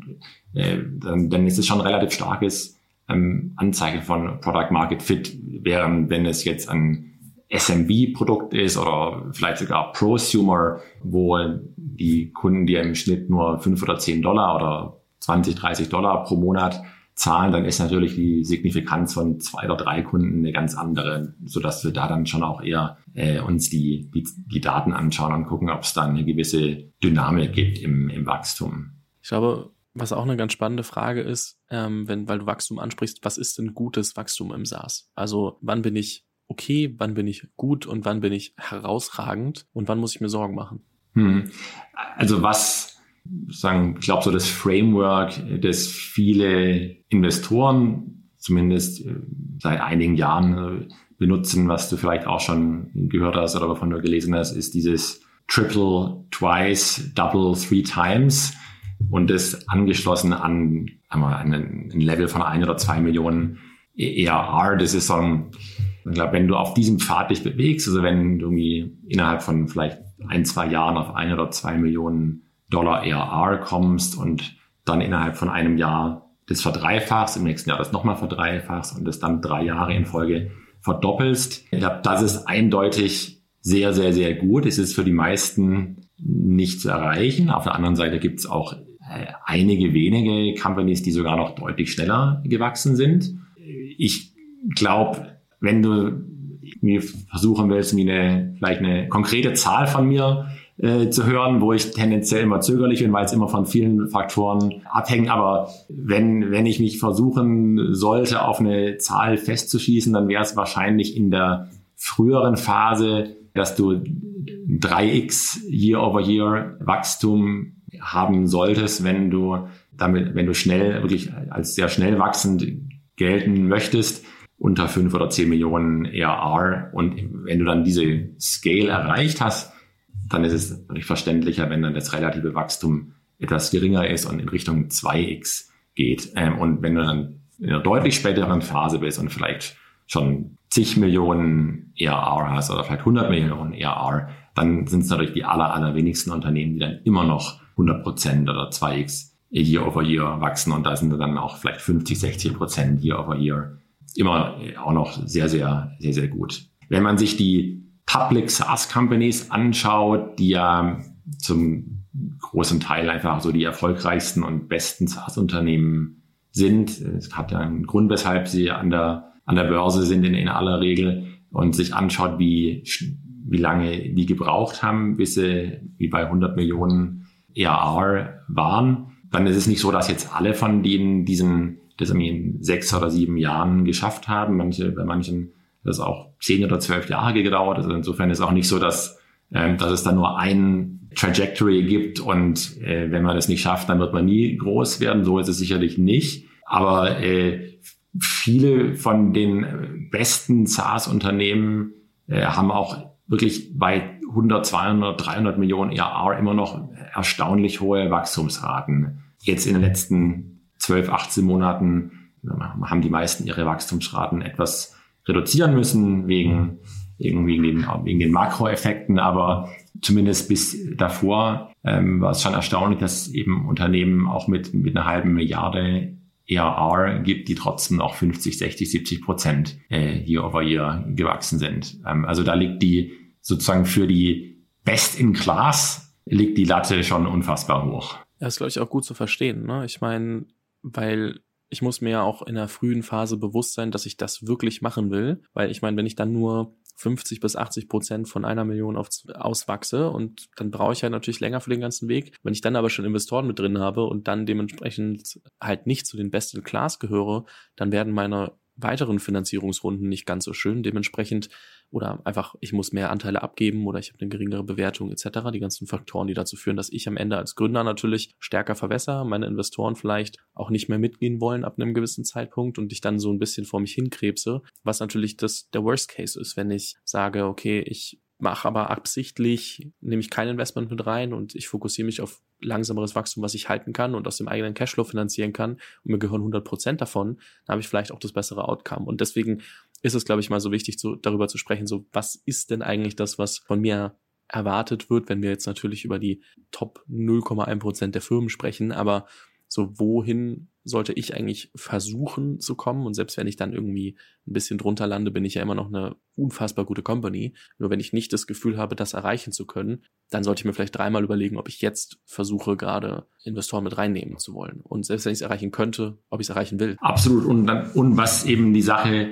S1: äh, dann, dann ist es schon ein relativ starkes ähm, Anzeichen von Product Market Fit, während wenn es jetzt ein SMB-Produkt ist oder vielleicht sogar Prosumer, wo die Kunden dir im Schnitt nur fünf oder zehn Dollar oder 20, 30 Dollar pro Monat zahlen, dann ist natürlich die Signifikanz von zwei oder drei Kunden eine ganz andere, so dass wir da dann schon auch eher äh, uns die, die, die Daten anschauen und gucken, ob es dann eine gewisse Dynamik gibt im, im Wachstum.
S2: Ich glaube, was auch eine ganz spannende Frage ist, ähm, wenn, weil du Wachstum ansprichst, was ist denn gutes Wachstum im SaaS? Also wann bin ich okay, wann bin ich gut und wann bin ich herausragend und wann muss ich mir Sorgen machen?
S1: Hm. Also was sagen, ich glaube, so das Framework, das viele Investoren zumindest äh, seit einigen Jahren äh, benutzen, was du vielleicht auch schon gehört hast oder wovon du gelesen hast, ist dieses Triple, Twice, Double, Three Times und das angeschlossen an einmal ein Level von ein oder zwei Millionen ERR. Das ist so ein, ich glaube, wenn du auf diesem Pfad dich bewegst, also wenn du irgendwie innerhalb von vielleicht ein, zwei Jahren auf ein oder zwei Millionen Dollar ERR kommst und dann innerhalb von einem Jahr das verdreifachst, im nächsten Jahr das nochmal verdreifachst und das dann drei Jahre in Folge verdoppelst. Ich glaube, das ist eindeutig sehr, sehr, sehr gut. Es ist für die meisten nicht zu erreichen. Auf der anderen Seite gibt es auch einige wenige Companies, die sogar noch deutlich schneller gewachsen sind. Ich glaube, wenn du mir versuchen willst, mir eine, vielleicht eine konkrete Zahl von mir äh, zu hören, wo ich tendenziell immer zögerlich bin, weil es immer von vielen Faktoren abhängt. Aber wenn, wenn ich mich versuchen sollte, auf eine Zahl festzuschießen, dann wäre es wahrscheinlich in der früheren Phase, dass du 3x Year-over-Year Wachstum haben solltest, wenn du damit, wenn du schnell, wirklich als sehr schnell wachsend gelten möchtest, unter fünf oder zehn Millionen ERR. Und wenn du dann diese Scale erreicht hast, dann ist es natürlich verständlicher, wenn dann das relative Wachstum etwas geringer ist und in Richtung 2x geht. Ähm, und wenn du dann in einer deutlich späteren Phase bist und vielleicht schon zig Millionen ERR hast oder vielleicht 100 Millionen ERR, dann sind es natürlich die aller, allerwenigsten Unternehmen, die dann immer noch 100 Prozent oder 2x Year over Year wachsen und da sind dann auch vielleicht 50, 60 Prozent Year over Year immer auch noch sehr, sehr, sehr, sehr gut. Wenn man sich die Public SaaS Companies anschaut, die ja zum großen Teil einfach so die erfolgreichsten und besten SaaS Unternehmen sind, es hat ja einen Grund, weshalb sie an der, an der Börse sind in, in aller Regel und sich anschaut, wie, wie lange die gebraucht haben, bis sie wie bei 100 Millionen ERR waren, dann ist es nicht so, dass jetzt alle von denen diesen, das in sechs oder sieben Jahren geschafft haben. Manche, bei manchen hat es auch zehn oder zwölf Jahre gedauert. Also insofern ist auch nicht so, dass, äh, dass es da nur ein Trajectory gibt und äh, wenn man das nicht schafft, dann wird man nie groß werden. So ist es sicherlich nicht. Aber äh, viele von den besten SaaS-Unternehmen äh, haben auch wirklich bei 100, 200, 300 Millionen ERR immer noch erstaunlich hohe Wachstumsraten. Jetzt in den letzten 12, 18 Monaten haben die meisten ihre Wachstumsraten etwas reduzieren müssen wegen, irgendwie den, wegen den Makroeffekten, aber zumindest bis davor ähm, war es schon erstaunlich, dass eben Unternehmen auch mit, mit einer halben Milliarde ERR gibt, die trotzdem noch 50, 60, 70 Prozent äh, year over year gewachsen sind. Ähm, also da liegt die sozusagen für die Best in Class liegt die Latte schon unfassbar hoch.
S2: Das ist, glaube ich, auch gut zu verstehen. Ne? Ich meine, weil ich muss mir ja auch in der frühen Phase bewusst sein, dass ich das wirklich machen will. Weil ich meine, wenn ich dann nur 50 bis 80 Prozent von einer Million auf, auswachse und dann brauche ich ja halt natürlich länger für den ganzen Weg. Wenn ich dann aber schon Investoren mit drin habe und dann dementsprechend halt nicht zu den besten Class gehöre, dann werden meine weiteren Finanzierungsrunden nicht ganz so schön. Dementsprechend oder einfach, ich muss mehr Anteile abgeben oder ich habe eine geringere Bewertung etc. Die ganzen Faktoren, die dazu führen, dass ich am Ende als Gründer natürlich stärker verwässer, meine Investoren vielleicht auch nicht mehr mitgehen wollen ab einem gewissen Zeitpunkt und ich dann so ein bisschen vor mich hinkrebse, was natürlich das der Worst Case ist, wenn ich sage, okay, ich mache aber absichtlich, nehme ich kein Investment mit rein und ich fokussiere mich auf langsameres Wachstum, was ich halten kann und aus dem eigenen Cashflow finanzieren kann und mir gehören 100 Prozent davon, dann habe ich vielleicht auch das bessere Outcome. Und deswegen ist es, glaube ich, mal so wichtig, zu, darüber zu sprechen, so was ist denn eigentlich das, was von mir erwartet wird, wenn wir jetzt natürlich über die Top 0,1 Prozent der Firmen sprechen, aber so wohin sollte ich eigentlich versuchen zu kommen und selbst wenn ich dann irgendwie ein bisschen drunter lande, bin ich ja immer noch eine unfassbar gute Company. Nur wenn ich nicht das Gefühl habe, das erreichen zu können, dann sollte ich mir vielleicht dreimal überlegen, ob ich jetzt versuche, gerade Investoren mit reinnehmen zu wollen. Und selbst wenn ich es erreichen könnte, ob ich es erreichen will.
S1: Absolut. Und, und was eben die Sache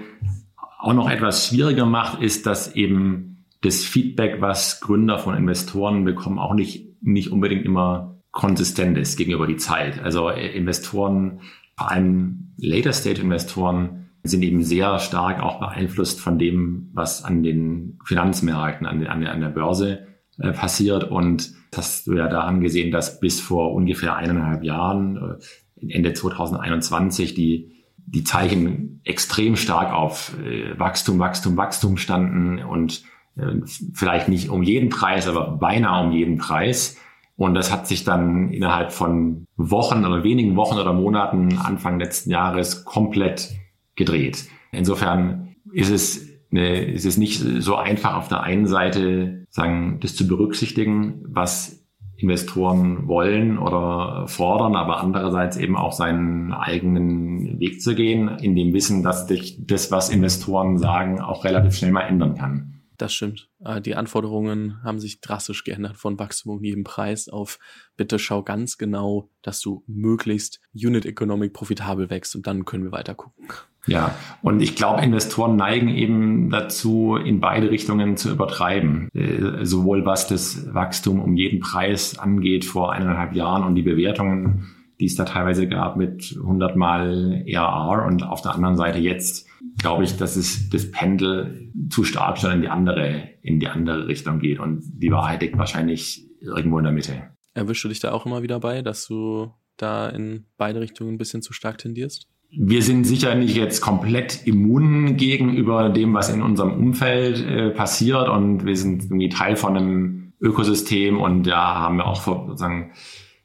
S1: auch noch etwas schwieriger macht, ist, dass eben das Feedback, was Gründer von Investoren bekommen, auch nicht, nicht unbedingt immer konsistent ist gegenüber die Zeit. Also äh, Investoren, vor allem Later Stage Investoren, sind eben sehr stark auch beeinflusst von dem, was an den Finanzmärkten, an, an, an der Börse äh, passiert. Und das hast du ja daran gesehen, dass bis vor ungefähr eineinhalb Jahren, äh, Ende 2021, die, die Zeichen extrem stark auf äh, Wachstum, Wachstum, Wachstum standen und äh, vielleicht nicht um jeden Preis, aber beinahe um jeden Preis. Und das hat sich dann innerhalb von Wochen oder wenigen Wochen oder Monaten Anfang letzten Jahres komplett gedreht. Insofern ist es, eine, ist es nicht so einfach auf der einen Seite sagen, das zu berücksichtigen, was Investoren wollen oder fordern, aber andererseits eben auch seinen eigenen Weg zu gehen, in dem Wissen, dass sich das, was Investoren sagen, auch relativ schnell mal ändern kann.
S2: Das stimmt. Äh, die Anforderungen haben sich drastisch geändert von Wachstum um jeden Preis auf bitte schau ganz genau, dass du möglichst Unit Economic profitabel wächst und dann können wir weiter gucken.
S1: Ja, und ich glaube, Investoren neigen eben dazu, in beide Richtungen zu übertreiben. Äh, sowohl was das Wachstum um jeden Preis angeht vor eineinhalb Jahren und die Bewertungen, die es da teilweise gab mit 100 mal ERR und auf der anderen Seite jetzt glaube ich, dass es das Pendel zu stark schon in die andere, in die andere Richtung geht und die Wahrheit liegt wahrscheinlich irgendwo in der Mitte.
S2: Erwischst du dich da auch immer wieder bei, dass du da in beide Richtungen ein bisschen zu stark tendierst?
S1: Wir sind sicher nicht jetzt komplett immun gegenüber dem, was in unserem Umfeld äh, passiert und wir sind irgendwie Teil von einem Ökosystem und ja, haben wir auch sozusagen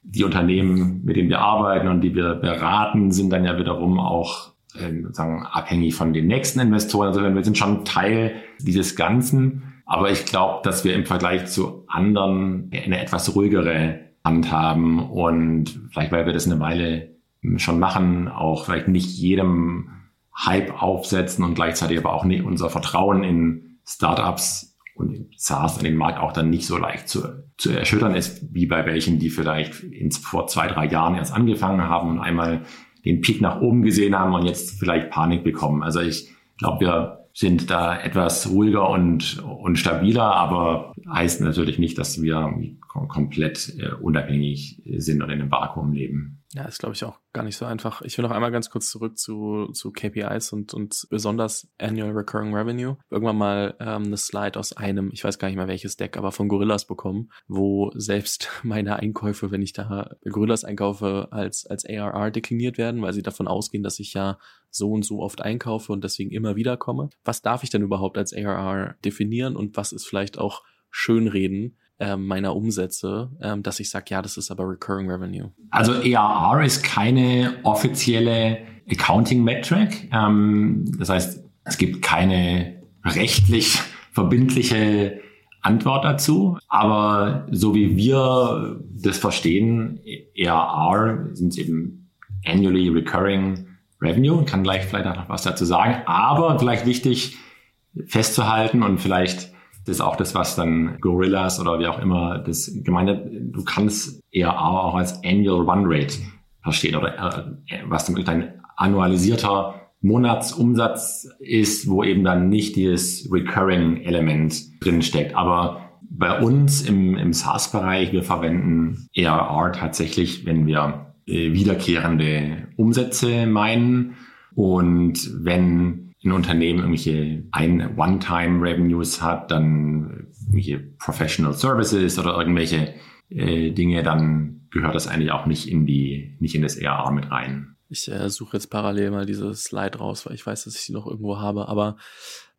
S1: die Unternehmen, mit denen wir arbeiten und die wir beraten, sind dann ja wiederum auch äh, sozusagen abhängig von den nächsten Investoren. Also wir sind schon Teil dieses Ganzen. Aber ich glaube, dass wir im Vergleich zu anderen eine etwas ruhigere Hand haben und vielleicht, weil wir das eine Weile schon machen, auch vielleicht nicht jedem Hype aufsetzen und gleichzeitig aber auch nicht unser Vertrauen in Startups und SaaS und den Markt auch dann nicht so leicht zu, zu erschüttern ist, wie bei welchen, die vielleicht ins, vor zwei, drei Jahren erst angefangen haben und einmal den Peak nach oben gesehen haben und jetzt vielleicht Panik bekommen. Also ich glaube, wir sind da etwas ruhiger und, und stabiler, aber heißt natürlich nicht, dass wir komplett äh, unabhängig sind oder in einem Vakuum leben.
S2: Ja, ist glaube ich auch gar nicht so einfach. Ich will noch einmal ganz kurz zurück zu, zu KPIs und, und besonders Annual Recurring Revenue. Irgendwann mal ähm, eine Slide aus einem, ich weiß gar nicht mehr welches Deck, aber von Gorillas bekommen, wo selbst meine Einkäufe, wenn ich da Gorillas einkaufe, als, als ARR dekliniert werden, weil sie davon ausgehen, dass ich ja so und so oft einkaufe und deswegen immer wieder komme. Was darf ich denn überhaupt als ARR definieren und was ist vielleicht auch Schönreden? ähm, meiner Umsätze, ähm, dass ich sage, ja, das ist aber Recurring Revenue.
S1: Also ERR ist keine offizielle Accounting Metric. Ähm, das heißt, es gibt keine rechtlich verbindliche Antwort dazu. Aber so wie wir das verstehen, ERR sind eben Annually Recurring Revenue. Kann gleich vielleicht noch was dazu sagen. Aber vielleicht wichtig festzuhalten und vielleicht das ist auch das, was dann Gorillas oder wie auch immer das gemeint hat. Du kannst eher auch als Annual Run Rate verstehen oder äh, was dann ein annualisierter Monatsumsatz ist, wo eben dann nicht dieses Recurring Element drinsteckt. Aber bei uns im, im SaaS-Bereich, wir verwenden ARR tatsächlich, wenn wir äh, wiederkehrende Umsätze meinen. Und wenn ein Unternehmen irgendwelche ein One-Time-Revenues hat, dann irgendwelche Professional Services oder irgendwelche äh, Dinge, dann gehört das eigentlich auch nicht in die, nicht in das ERA mit rein.
S2: Ich äh, suche jetzt parallel mal diese Slide raus, weil ich weiß, dass ich sie noch irgendwo habe, aber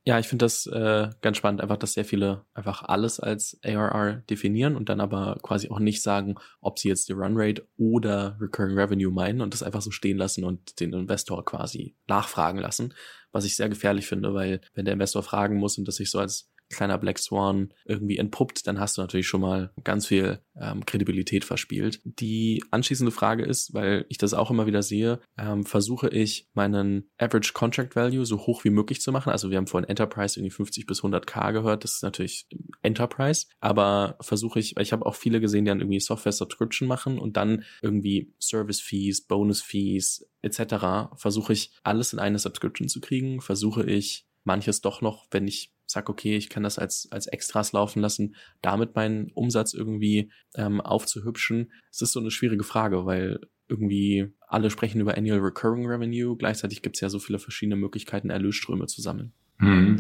S2: ja, ich finde das äh, ganz spannend, einfach, dass sehr viele einfach alles als ARR definieren und dann aber quasi auch nicht sagen, ob sie jetzt die Runrate oder Recurring Revenue meinen und das einfach so stehen lassen und den Investor quasi nachfragen lassen, was ich sehr gefährlich finde, weil wenn der Investor fragen muss und das sich so als kleiner Black Swan irgendwie entpuppt, dann hast du natürlich schon mal ganz viel ähm, Kredibilität verspielt. Die anschließende Frage ist, weil ich das auch immer wieder sehe, ähm, versuche ich meinen Average Contract Value so hoch wie möglich zu machen. Also wir haben vorhin Enterprise irgendwie 50 bis 100k gehört, das ist natürlich Enterprise, aber versuche ich, weil ich habe auch viele gesehen, die dann irgendwie Software Subscription machen und dann irgendwie Service Fees, Bonus Fees etc. Versuche ich alles in eine Subscription zu kriegen, versuche ich manches doch noch, wenn ich sag, okay, ich kann das als, als Extras laufen lassen, damit meinen Umsatz irgendwie ähm, aufzuhübschen. Es ist so eine schwierige Frage, weil irgendwie alle sprechen über Annual Recurring Revenue. Gleichzeitig gibt es ja so viele verschiedene Möglichkeiten, Erlösströme zu sammeln.
S1: Hm.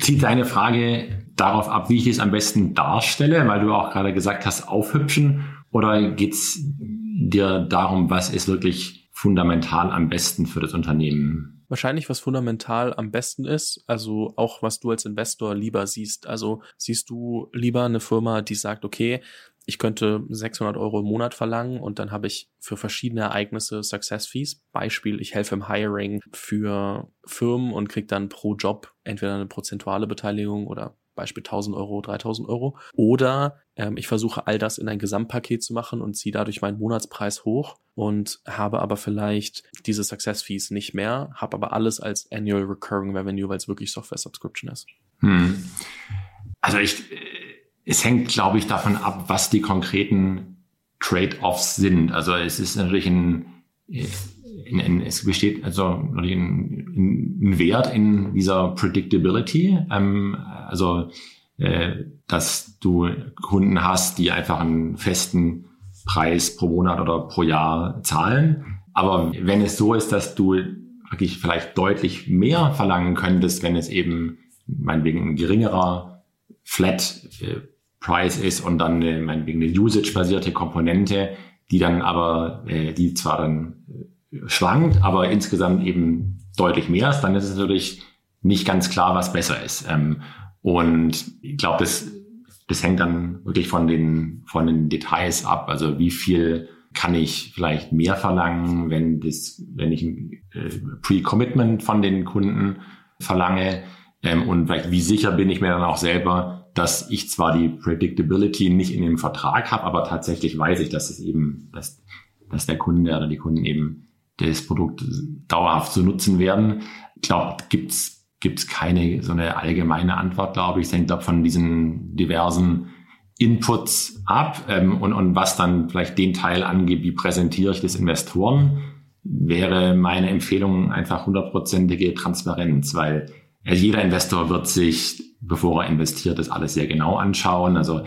S1: Zieht deine Frage darauf ab, wie ich es am besten darstelle, weil du auch gerade gesagt hast, aufhübschen? Oder geht's dir darum, was ist wirklich fundamental am besten für das Unternehmen?
S2: Wahrscheinlich was fundamental am besten ist, also auch was du als Investor lieber siehst. Also siehst du lieber eine Firma, die sagt, okay, ich könnte 600 Euro im Monat verlangen und dann habe ich für verschiedene Ereignisse Success Fees. Beispiel, ich helfe im Hiring für Firmen und kriege dann pro Job entweder eine prozentuale Beteiligung oder Beispiel 1000 Euro, 3000 Euro. Oder ähm, ich versuche all das in ein Gesamtpaket zu machen und ziehe dadurch meinen Monatspreis hoch und habe aber vielleicht diese Success Fees nicht mehr, habe aber alles als Annual Recurring Revenue, weil es wirklich Software Subscription ist. Hm.
S1: Also ich, es hängt, glaube ich, davon ab, was die konkreten Trade-offs sind. Also es ist natürlich ein, in, in, es besteht also ein, ein Wert in dieser Predictability. Ähm, also äh, dass du Kunden hast, die einfach einen festen Preis pro Monat oder pro Jahr zahlen. Aber wenn es so ist, dass du wirklich vielleicht deutlich mehr verlangen könntest, wenn es eben meinetwegen ein geringerer Flat äh, Price ist und dann äh, meinetwegen eine Usage-basierte Komponente, die dann aber, äh, die zwar dann äh, schwankt, aber insgesamt eben deutlich mehr ist, dann ist es natürlich nicht ganz klar, was besser ist. Ähm, und ich glaube, das, das hängt dann wirklich von den, von den Details ab. Also wie viel kann ich vielleicht mehr verlangen, wenn das, wenn ich ein äh, Pre-Commitment von den Kunden verlange ähm, und vielleicht wie sicher bin ich mir dann auch selber, dass ich zwar die Predictability nicht in dem Vertrag habe, aber tatsächlich weiß ich, dass es eben, dass, dass der Kunde oder die Kunden eben das Produkt dauerhaft zu nutzen werden. Ich glaube, gibt's gibt's keine so eine allgemeine Antwort, glaube ich. Es hängt von diesen diversen Inputs ab ähm, und, und was dann vielleicht den Teil angeht, wie präsentiere ich das Investoren, wäre meine Empfehlung einfach hundertprozentige Transparenz, weil also jeder Investor wird sich, bevor er investiert, das alles sehr genau anschauen. Also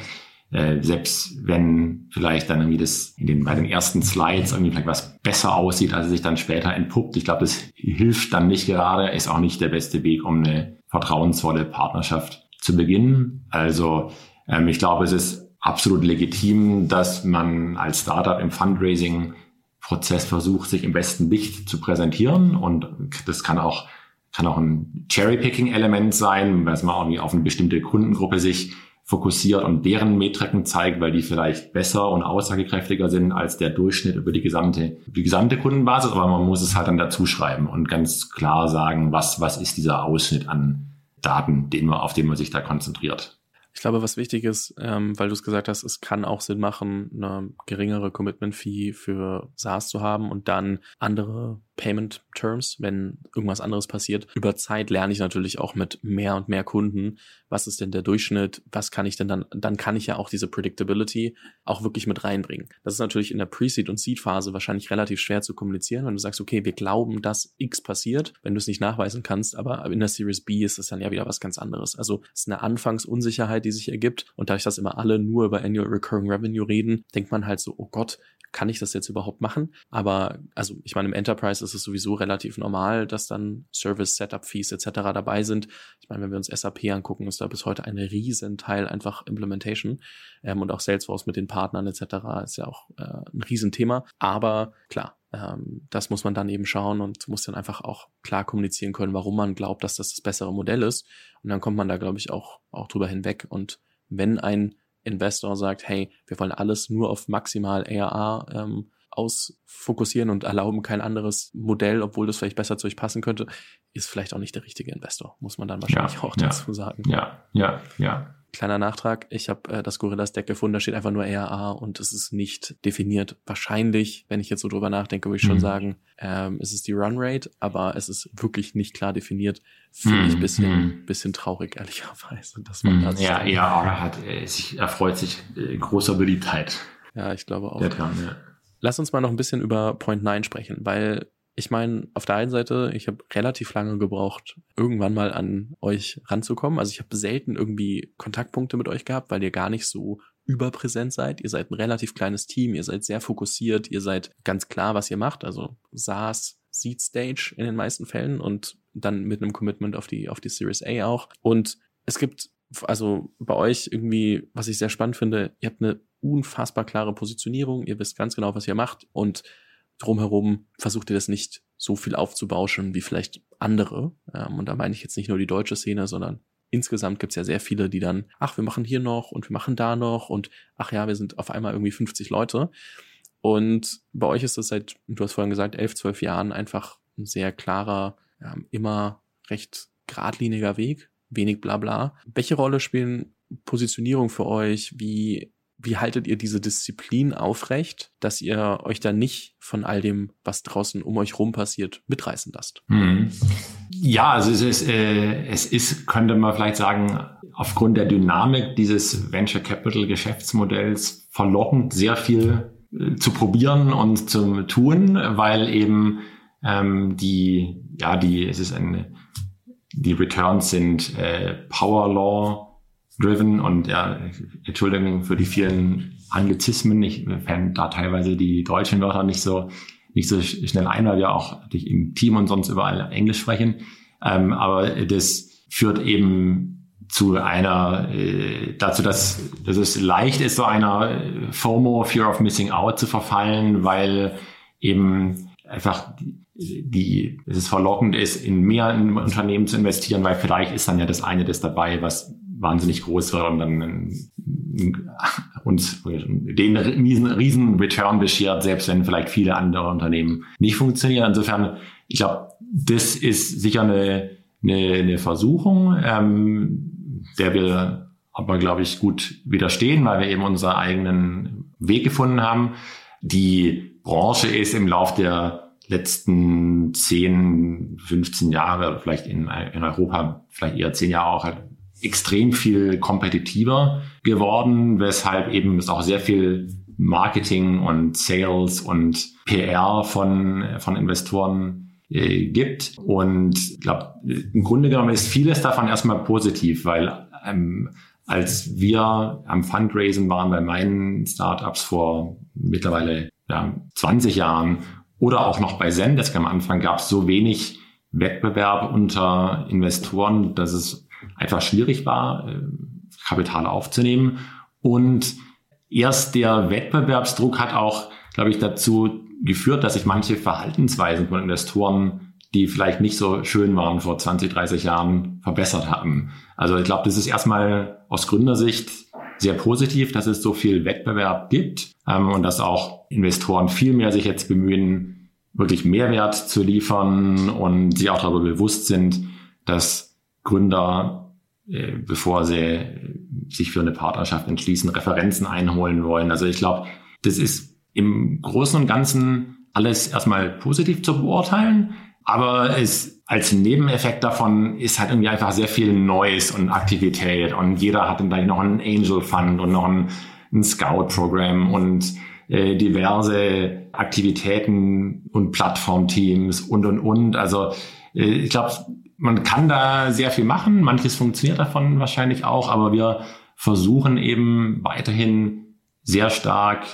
S1: äh, selbst wenn vielleicht dann irgendwie das in den, bei den ersten Slides irgendwie vielleicht was besser aussieht, als es sich dann später entpuppt. Ich glaube, das hilft dann nicht gerade, ist auch nicht der beste Weg, um eine vertrauensvolle Partnerschaft zu beginnen. Also ähm, ich glaube, es ist absolut legitim, dass man als Startup im Fundraising Prozess versucht, sich im besten Licht zu präsentieren. Und das kann auch kann auch ein Cherry-Picking-Element sein, weil man irgendwie auf eine bestimmte Kundengruppe sich fokussiert und deren Metriken zeigt, weil die vielleicht besser und aussagekräftiger sind als der Durchschnitt über die gesamte, die gesamte Kundenbasis. Aber man muss es halt dann dazu schreiben und ganz klar sagen, was, was ist dieser Ausschnitt an Daten, den man, auf den man sich da konzentriert.
S2: Ich glaube, was wichtig ist, ähm, weil du es gesagt hast, es kann auch Sinn machen, eine geringere Commitment-Fee für SaaS zu haben und dann andere Payment Terms, wenn irgendwas anderes passiert. Über Zeit lerne ich natürlich auch mit mehr und mehr Kunden, was ist denn der Durchschnitt, was kann ich denn dann, dann kann ich ja auch diese Predictability auch wirklich mit reinbringen. Das ist natürlich in der Pre-Seed und Seed-Phase wahrscheinlich relativ schwer zu kommunizieren, wenn du sagst, okay, wir glauben, dass X passiert, wenn du es nicht nachweisen kannst, aber in der Series B ist es dann ja wieder was ganz anderes. Also es ist eine Anfangsunsicherheit, die sich ergibt und dadurch, dass immer alle nur über Annual Recurring Revenue reden, denkt man halt so, oh Gott, kann ich das jetzt überhaupt machen? Aber also ich meine, im Enterprise ist es sowieso relativ normal, dass dann Service Setup Fees etc. dabei sind. Ich meine, wenn wir uns SAP angucken, ist da bis heute ein Riesenteil einfach Implementation ähm, und auch Salesforce mit den Partnern etc. ist ja auch äh, ein Riesenthema. Aber klar, ähm, das muss man dann eben schauen und muss dann einfach auch klar kommunizieren können, warum man glaubt, dass das das bessere Modell ist. Und dann kommt man da, glaube ich, auch, auch drüber hinweg. Und wenn ein Investor sagt, hey, wir wollen alles nur auf maximal ARA ähm, ausfokussieren und erlauben kein anderes Modell, obwohl das vielleicht besser zu euch passen könnte, ist vielleicht auch nicht der richtige Investor, muss man dann wahrscheinlich
S1: ja,
S2: auch
S1: ja,
S2: dazu sagen.
S1: Ja, ja, ja.
S2: Kleiner Nachtrag, ich habe äh, das Gorillas Deck gefunden, da steht einfach nur RA und es ist nicht definiert. Wahrscheinlich, wenn ich jetzt so drüber nachdenke, würde ich schon mhm. sagen, ähm, es ist die Runrate, aber es ist wirklich nicht klar definiert. Finde mhm. ich bisschen, mhm. bisschen traurig, ehrlicherweise, dass man
S1: mhm. das. Ja, ERA hat, äh, sich, erfreut sich äh, großer Beliebtheit.
S2: Ja, ich glaube auch. Der Term, ja. Lass uns mal noch ein bisschen über Point 9 sprechen, weil ich meine, auf der einen Seite, ich habe relativ lange gebraucht, irgendwann mal an euch ranzukommen. Also ich habe selten irgendwie Kontaktpunkte mit euch gehabt, weil ihr gar nicht so überpräsent seid. Ihr seid ein relativ kleines Team, ihr seid sehr fokussiert, ihr seid ganz klar, was ihr macht. Also SaaS, Seed Stage in den meisten Fällen und dann mit einem Commitment auf die, auf die Series A auch. Und es gibt also bei euch irgendwie, was ich sehr spannend finde, ihr habt eine unfassbar klare Positionierung, ihr wisst ganz genau, was ihr macht und drumherum versucht ihr das nicht so viel aufzubauschen wie vielleicht andere. Ähm, und da meine ich jetzt nicht nur die deutsche Szene, sondern insgesamt gibt es ja sehr viele, die dann, ach, wir machen hier noch und wir machen da noch und ach ja, wir sind auf einmal irgendwie 50 Leute. Und bei euch ist das seit, du hast vorhin gesagt, elf, zwölf Jahren einfach ein sehr klarer, ähm, immer recht geradliniger Weg, wenig Blabla. Welche Rolle spielen Positionierung für euch? Wie wie haltet ihr diese Disziplin aufrecht, dass ihr euch da nicht von all dem, was draußen um euch rum passiert, mitreißen lasst?
S1: Hm. Ja, also es ist, äh, es ist, könnte man vielleicht sagen, aufgrund der Dynamik dieses Venture Capital Geschäftsmodells verlockend, sehr viel äh, zu probieren und zu tun, weil eben ähm, die, ja, die, es ist eine, die Returns sind äh, Power Law driven und ja, Entschuldigung für die vielen Anglizismen. Ich fände da teilweise die deutschen Wörter nicht so nicht so schnell ein, weil wir auch im Team und sonst überall Englisch sprechen. Ähm, aber das führt eben zu einer äh, dazu, dass, dass es leicht ist, so einer FOMO, Fear of Missing Out zu verfallen, weil eben einfach die, die es verlockend ist, in mehr in Unternehmen zu investieren, weil vielleicht ist dann ja das eine das dabei, was wahnsinnig groß wird und dann uns den riesen, riesen Return beschert, selbst wenn vielleicht viele andere Unternehmen nicht funktionieren. Insofern, ich glaube, das ist sicher eine, eine, eine Versuchung, ähm, der wir aber, glaube ich, gut widerstehen, weil wir eben unseren eigenen Weg gefunden haben. Die Branche ist im Lauf der letzten 10, 15 Jahre, vielleicht in, in Europa, vielleicht eher 10 Jahre auch extrem viel kompetitiver geworden, weshalb eben es auch sehr viel Marketing und Sales und PR von, von Investoren äh, gibt. Und ich glaube, im Grunde genommen ist vieles davon erstmal positiv, weil ähm, als wir am Fundraising waren bei meinen Startups vor mittlerweile ja, 20 Jahren oder auch noch bei Zendesk am Anfang gab es so wenig Wettbewerb unter Investoren, dass es einfach schwierig war, äh, Kapital aufzunehmen. Und erst der Wettbewerbsdruck hat auch, glaube ich, dazu geführt, dass sich manche Verhaltensweisen von Investoren, die vielleicht nicht so schön waren vor 20, 30 Jahren, verbessert haben. Also ich glaube, das ist erstmal aus Gründersicht sehr positiv, dass es so viel Wettbewerb gibt ähm, und dass auch Investoren viel mehr sich jetzt bemühen, wirklich Mehrwert zu liefern und sich auch darüber bewusst sind, dass Gründer äh, bevor sie sich für eine Partnerschaft entschließen, Referenzen einholen wollen. Also ich glaube, das ist im Großen und Ganzen alles erstmal positiv zu beurteilen, aber es als Nebeneffekt davon ist halt irgendwie einfach sehr viel Neues und Aktivität und jeder hat dann gleich noch einen Angel Fund und noch ein, ein Scout-Programm und äh, diverse Aktivitäten und Plattformteams und und und. Also äh, ich glaube, man kann da sehr viel machen. Manches funktioniert davon wahrscheinlich auch, aber wir versuchen eben weiterhin sehr stark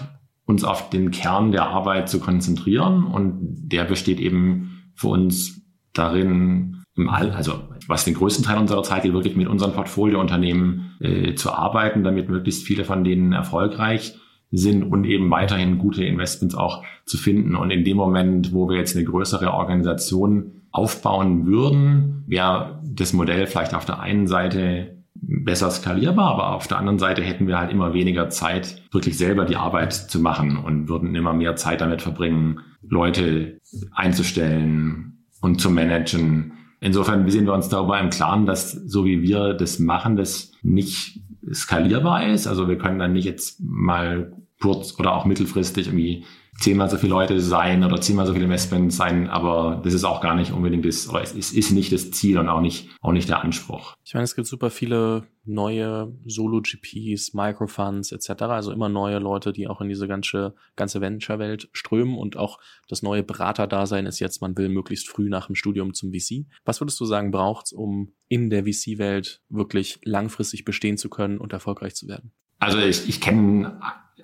S1: uns auf den Kern der Arbeit zu konzentrieren und der besteht eben für uns darin, im All, also was den größten Teil unserer Zeit geht, wirklich mit unseren Portfoliounternehmen äh, zu arbeiten, damit möglichst viele von denen erfolgreich sind und eben weiterhin gute Investments auch zu finden. Und in dem Moment, wo wir jetzt eine größere Organisation aufbauen würden, wäre das Modell vielleicht auf der einen Seite besser skalierbar, aber auf der anderen Seite hätten wir halt immer weniger Zeit, wirklich selber die Arbeit zu machen und würden immer mehr Zeit damit verbringen, Leute einzustellen und zu managen. Insofern sind wir uns darüber im Klaren, dass so wie wir das machen, das nicht skalierbar ist. Also wir können dann nicht jetzt mal kurz oder auch mittelfristig irgendwie zehnmal so viele Leute sein oder zehnmal so viele Investments sein, aber das ist auch gar nicht unbedingt das, oder es ist, ist nicht das Ziel und auch nicht, auch nicht der Anspruch.
S2: Ich meine, es gibt super viele neue Solo-GPs, Microfunds etc., also immer neue Leute, die auch in diese ganze, ganze Venture-Welt strömen und auch das neue Beraterdasein ist jetzt, man will möglichst früh nach dem Studium zum VC. Was würdest du sagen, braucht's, um in der VC-Welt wirklich langfristig bestehen zu können und erfolgreich zu werden?
S1: Also ich, ich kenne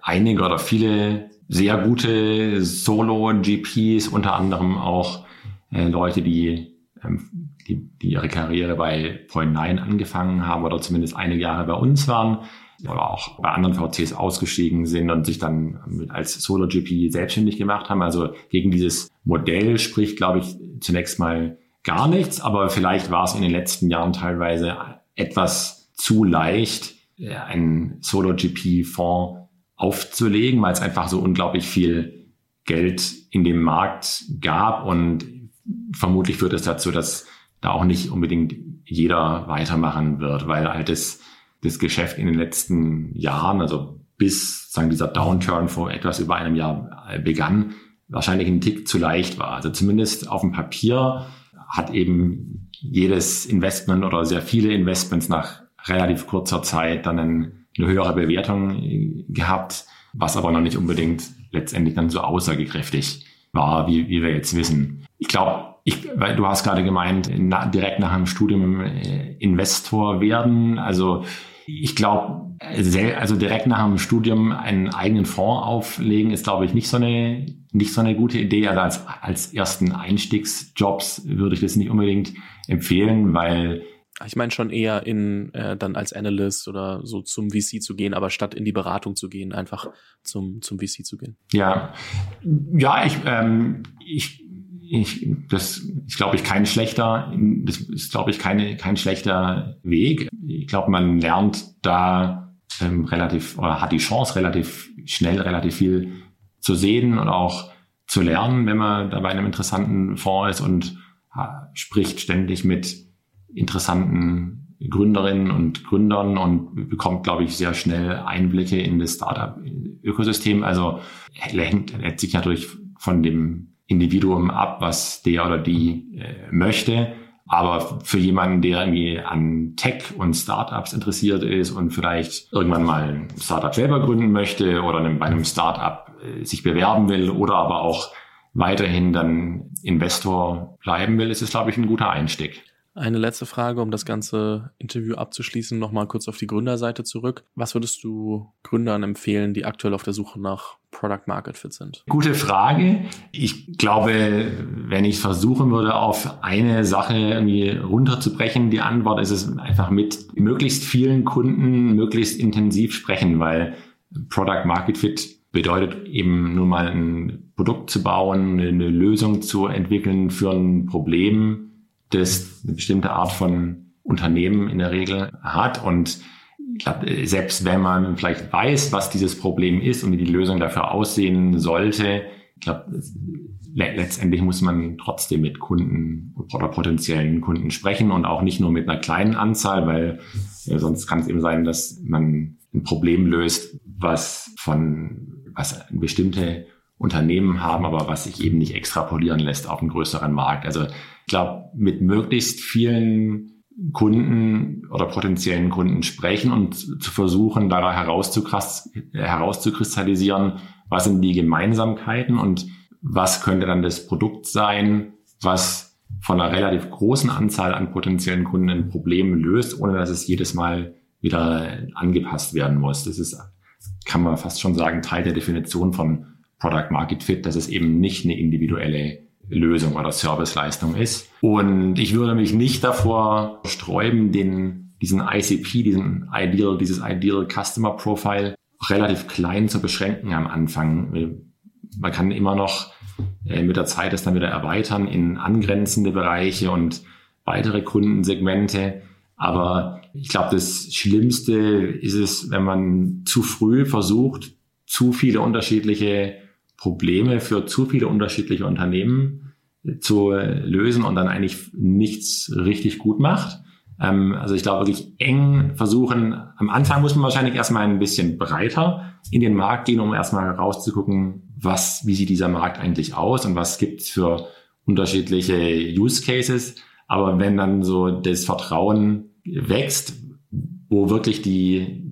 S1: einige oder viele sehr gute Solo-GPs, unter anderem auch äh, Leute, die, ähm, die, die ihre Karriere bei Point9 angefangen haben oder zumindest einige Jahre bei uns waren oder auch bei anderen VCs ausgestiegen sind und sich dann mit, als Solo-GP selbstständig gemacht haben. Also gegen dieses Modell spricht, glaube ich, zunächst mal gar nichts, aber vielleicht war es in den letzten Jahren teilweise etwas zu leicht, äh, einen Solo-GP-Fonds aufzulegen, weil es einfach so unglaublich viel Geld in dem Markt gab und vermutlich führt es dazu, dass da auch nicht unbedingt jeder weitermachen wird, weil halt das, das Geschäft in den letzten Jahren, also bis sagen dieser Downturn vor etwas über einem Jahr begann, wahrscheinlich ein Tick zu leicht war. Also zumindest auf dem Papier hat eben jedes Investment oder sehr viele Investments nach relativ kurzer Zeit dann eine höhere Bewertung gehabt, was aber noch nicht unbedingt letztendlich dann so aussagekräftig war, wie, wie wir jetzt wissen. Ich glaube, ich, weil du hast gerade gemeint, na, direkt nach dem Studium äh, Investor werden. Also ich glaube, also direkt nach dem Studium einen eigenen Fonds auflegen, ist, glaube ich, nicht so eine, nicht so eine gute Idee. Also als, als ersten Einstiegsjobs würde ich das nicht unbedingt empfehlen, weil
S2: ich meine schon eher in äh, dann als Analyst oder so zum VC zu gehen, aber statt in die Beratung zu gehen, einfach zum zum VC zu gehen.
S1: Ja, ja, ich ähm, ich ich, das ist, glaube ich, kein schlechter, das ist, glaube ich, keine, kein schlechter Weg. Ich glaube, man lernt da ähm, relativ oder hat die Chance, relativ schnell, relativ viel zu sehen und auch zu lernen, wenn man da bei einem interessanten Fonds ist und ha, spricht ständig mit interessanten Gründerinnen und Gründern und bekommt, glaube ich, sehr schnell Einblicke in das Startup-Ökosystem. Also hängt, hängt sich natürlich von dem Individuum ab, was der oder die äh, möchte. Aber für jemanden, der irgendwie an Tech und Startups interessiert ist und vielleicht irgendwann mal ein Startup selber gründen möchte oder bei einem Startup äh, sich bewerben will oder aber auch weiterhin dann Investor bleiben will, ist es, glaube ich, ein guter Einstieg.
S2: Eine letzte Frage, um das ganze Interview abzuschließen, nochmal kurz auf die Gründerseite zurück. Was würdest du Gründern empfehlen, die aktuell auf der Suche nach Product Market Fit sind?
S1: Gute Frage. Ich glaube, wenn ich versuchen würde, auf eine Sache irgendwie runterzubrechen, die Antwort ist es einfach mit möglichst vielen Kunden möglichst intensiv sprechen, weil Product Market Fit bedeutet eben nur mal ein Produkt zu bauen, eine Lösung zu entwickeln für ein Problem, das eine bestimmte Art von Unternehmen in der Regel hat. Und ich glaube, selbst wenn man vielleicht weiß, was dieses Problem ist und wie die Lösung dafür aussehen sollte, ich glaube, letztendlich muss man trotzdem mit Kunden oder potenziellen Kunden sprechen und auch nicht nur mit einer kleinen Anzahl, weil ja, sonst kann es eben sein, dass man ein Problem löst, was von was bestimmte Unternehmen haben, aber was sich eben nicht extrapolieren lässt auf einen größeren Markt. Also ich glaube, mit möglichst vielen Kunden oder potenziellen Kunden sprechen und zu versuchen, da herauszukristallisieren, was sind die Gemeinsamkeiten und was könnte dann das Produkt sein, was von einer relativ großen Anzahl an potenziellen Kunden ein Problem löst, ohne dass es jedes Mal wieder angepasst werden muss. Das ist, kann man fast schon sagen, Teil der Definition von Product Market Fit, dass es eben nicht eine individuelle Lösung oder Serviceleistung ist. Und ich würde mich nicht davor sträuben, den, diesen ICP, diesen Ideal, dieses Ideal Customer Profile relativ klein zu beschränken am Anfang. Man kann immer noch äh, mit der Zeit das dann wieder erweitern in angrenzende Bereiche und weitere Kundensegmente. Aber ich glaube, das Schlimmste ist es, wenn man zu früh versucht, zu viele unterschiedliche Probleme für zu viele unterschiedliche Unternehmen zu lösen und dann eigentlich nichts richtig gut macht. Ähm, also ich glaube wirklich eng versuchen, am Anfang muss man wahrscheinlich erstmal ein bisschen breiter in den Markt gehen, um erstmal rauszugucken, was, wie sieht dieser Markt eigentlich aus und was gibt's für unterschiedliche Use Cases. Aber wenn dann so das Vertrauen wächst, wo wirklich die,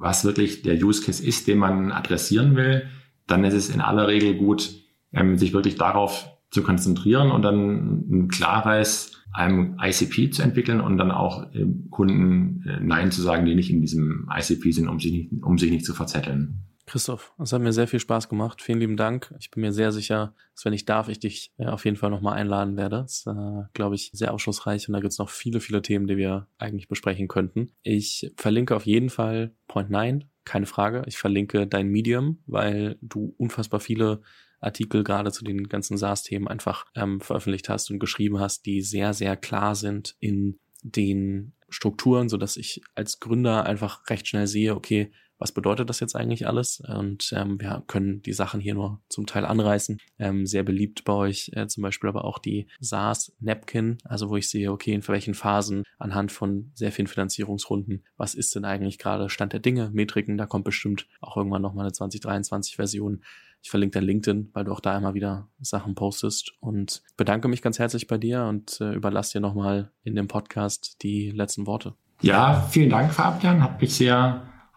S1: was wirklich der Use Case ist, den man adressieren will, dann ist es in aller Regel gut, ähm, sich wirklich darauf zu konzentrieren und dann ein klares einem ICP zu entwickeln und dann auch ähm, Kunden äh, Nein zu sagen, die nicht in diesem ICP sind, um sich nicht, um sich nicht zu verzetteln.
S2: Christoph, es hat mir sehr viel Spaß gemacht. Vielen lieben Dank. Ich bin mir sehr sicher, dass wenn ich darf, ich dich äh, auf jeden Fall nochmal einladen werde. Das ist, äh, glaube ich, sehr aufschlussreich und da gibt es noch viele, viele Themen, die wir eigentlich besprechen könnten. Ich verlinke auf jeden Fall Point 9 keine Frage. Ich verlinke dein Medium, weil du unfassbar viele Artikel gerade zu den ganzen SaaS-Themen einfach ähm, veröffentlicht hast und geschrieben hast, die sehr, sehr klar sind in den Strukturen, so dass ich als Gründer einfach recht schnell sehe, okay, was bedeutet das jetzt eigentlich alles? Und ähm, wir können die Sachen hier nur zum Teil anreißen. Ähm, sehr beliebt bei euch äh, zum Beispiel aber auch die SaaS Napkin, also wo ich sehe, okay, in welchen Phasen anhand von sehr vielen Finanzierungsrunden, was ist denn eigentlich gerade Stand der Dinge, Metriken, da kommt bestimmt auch irgendwann nochmal eine 2023 Version. Ich verlinke dein LinkedIn, weil du auch da immer wieder Sachen postest und bedanke mich ganz herzlich bei dir und äh, überlasse dir nochmal in dem Podcast die letzten Worte.
S1: Ja, vielen Dank, Fabian. Hat mich sehr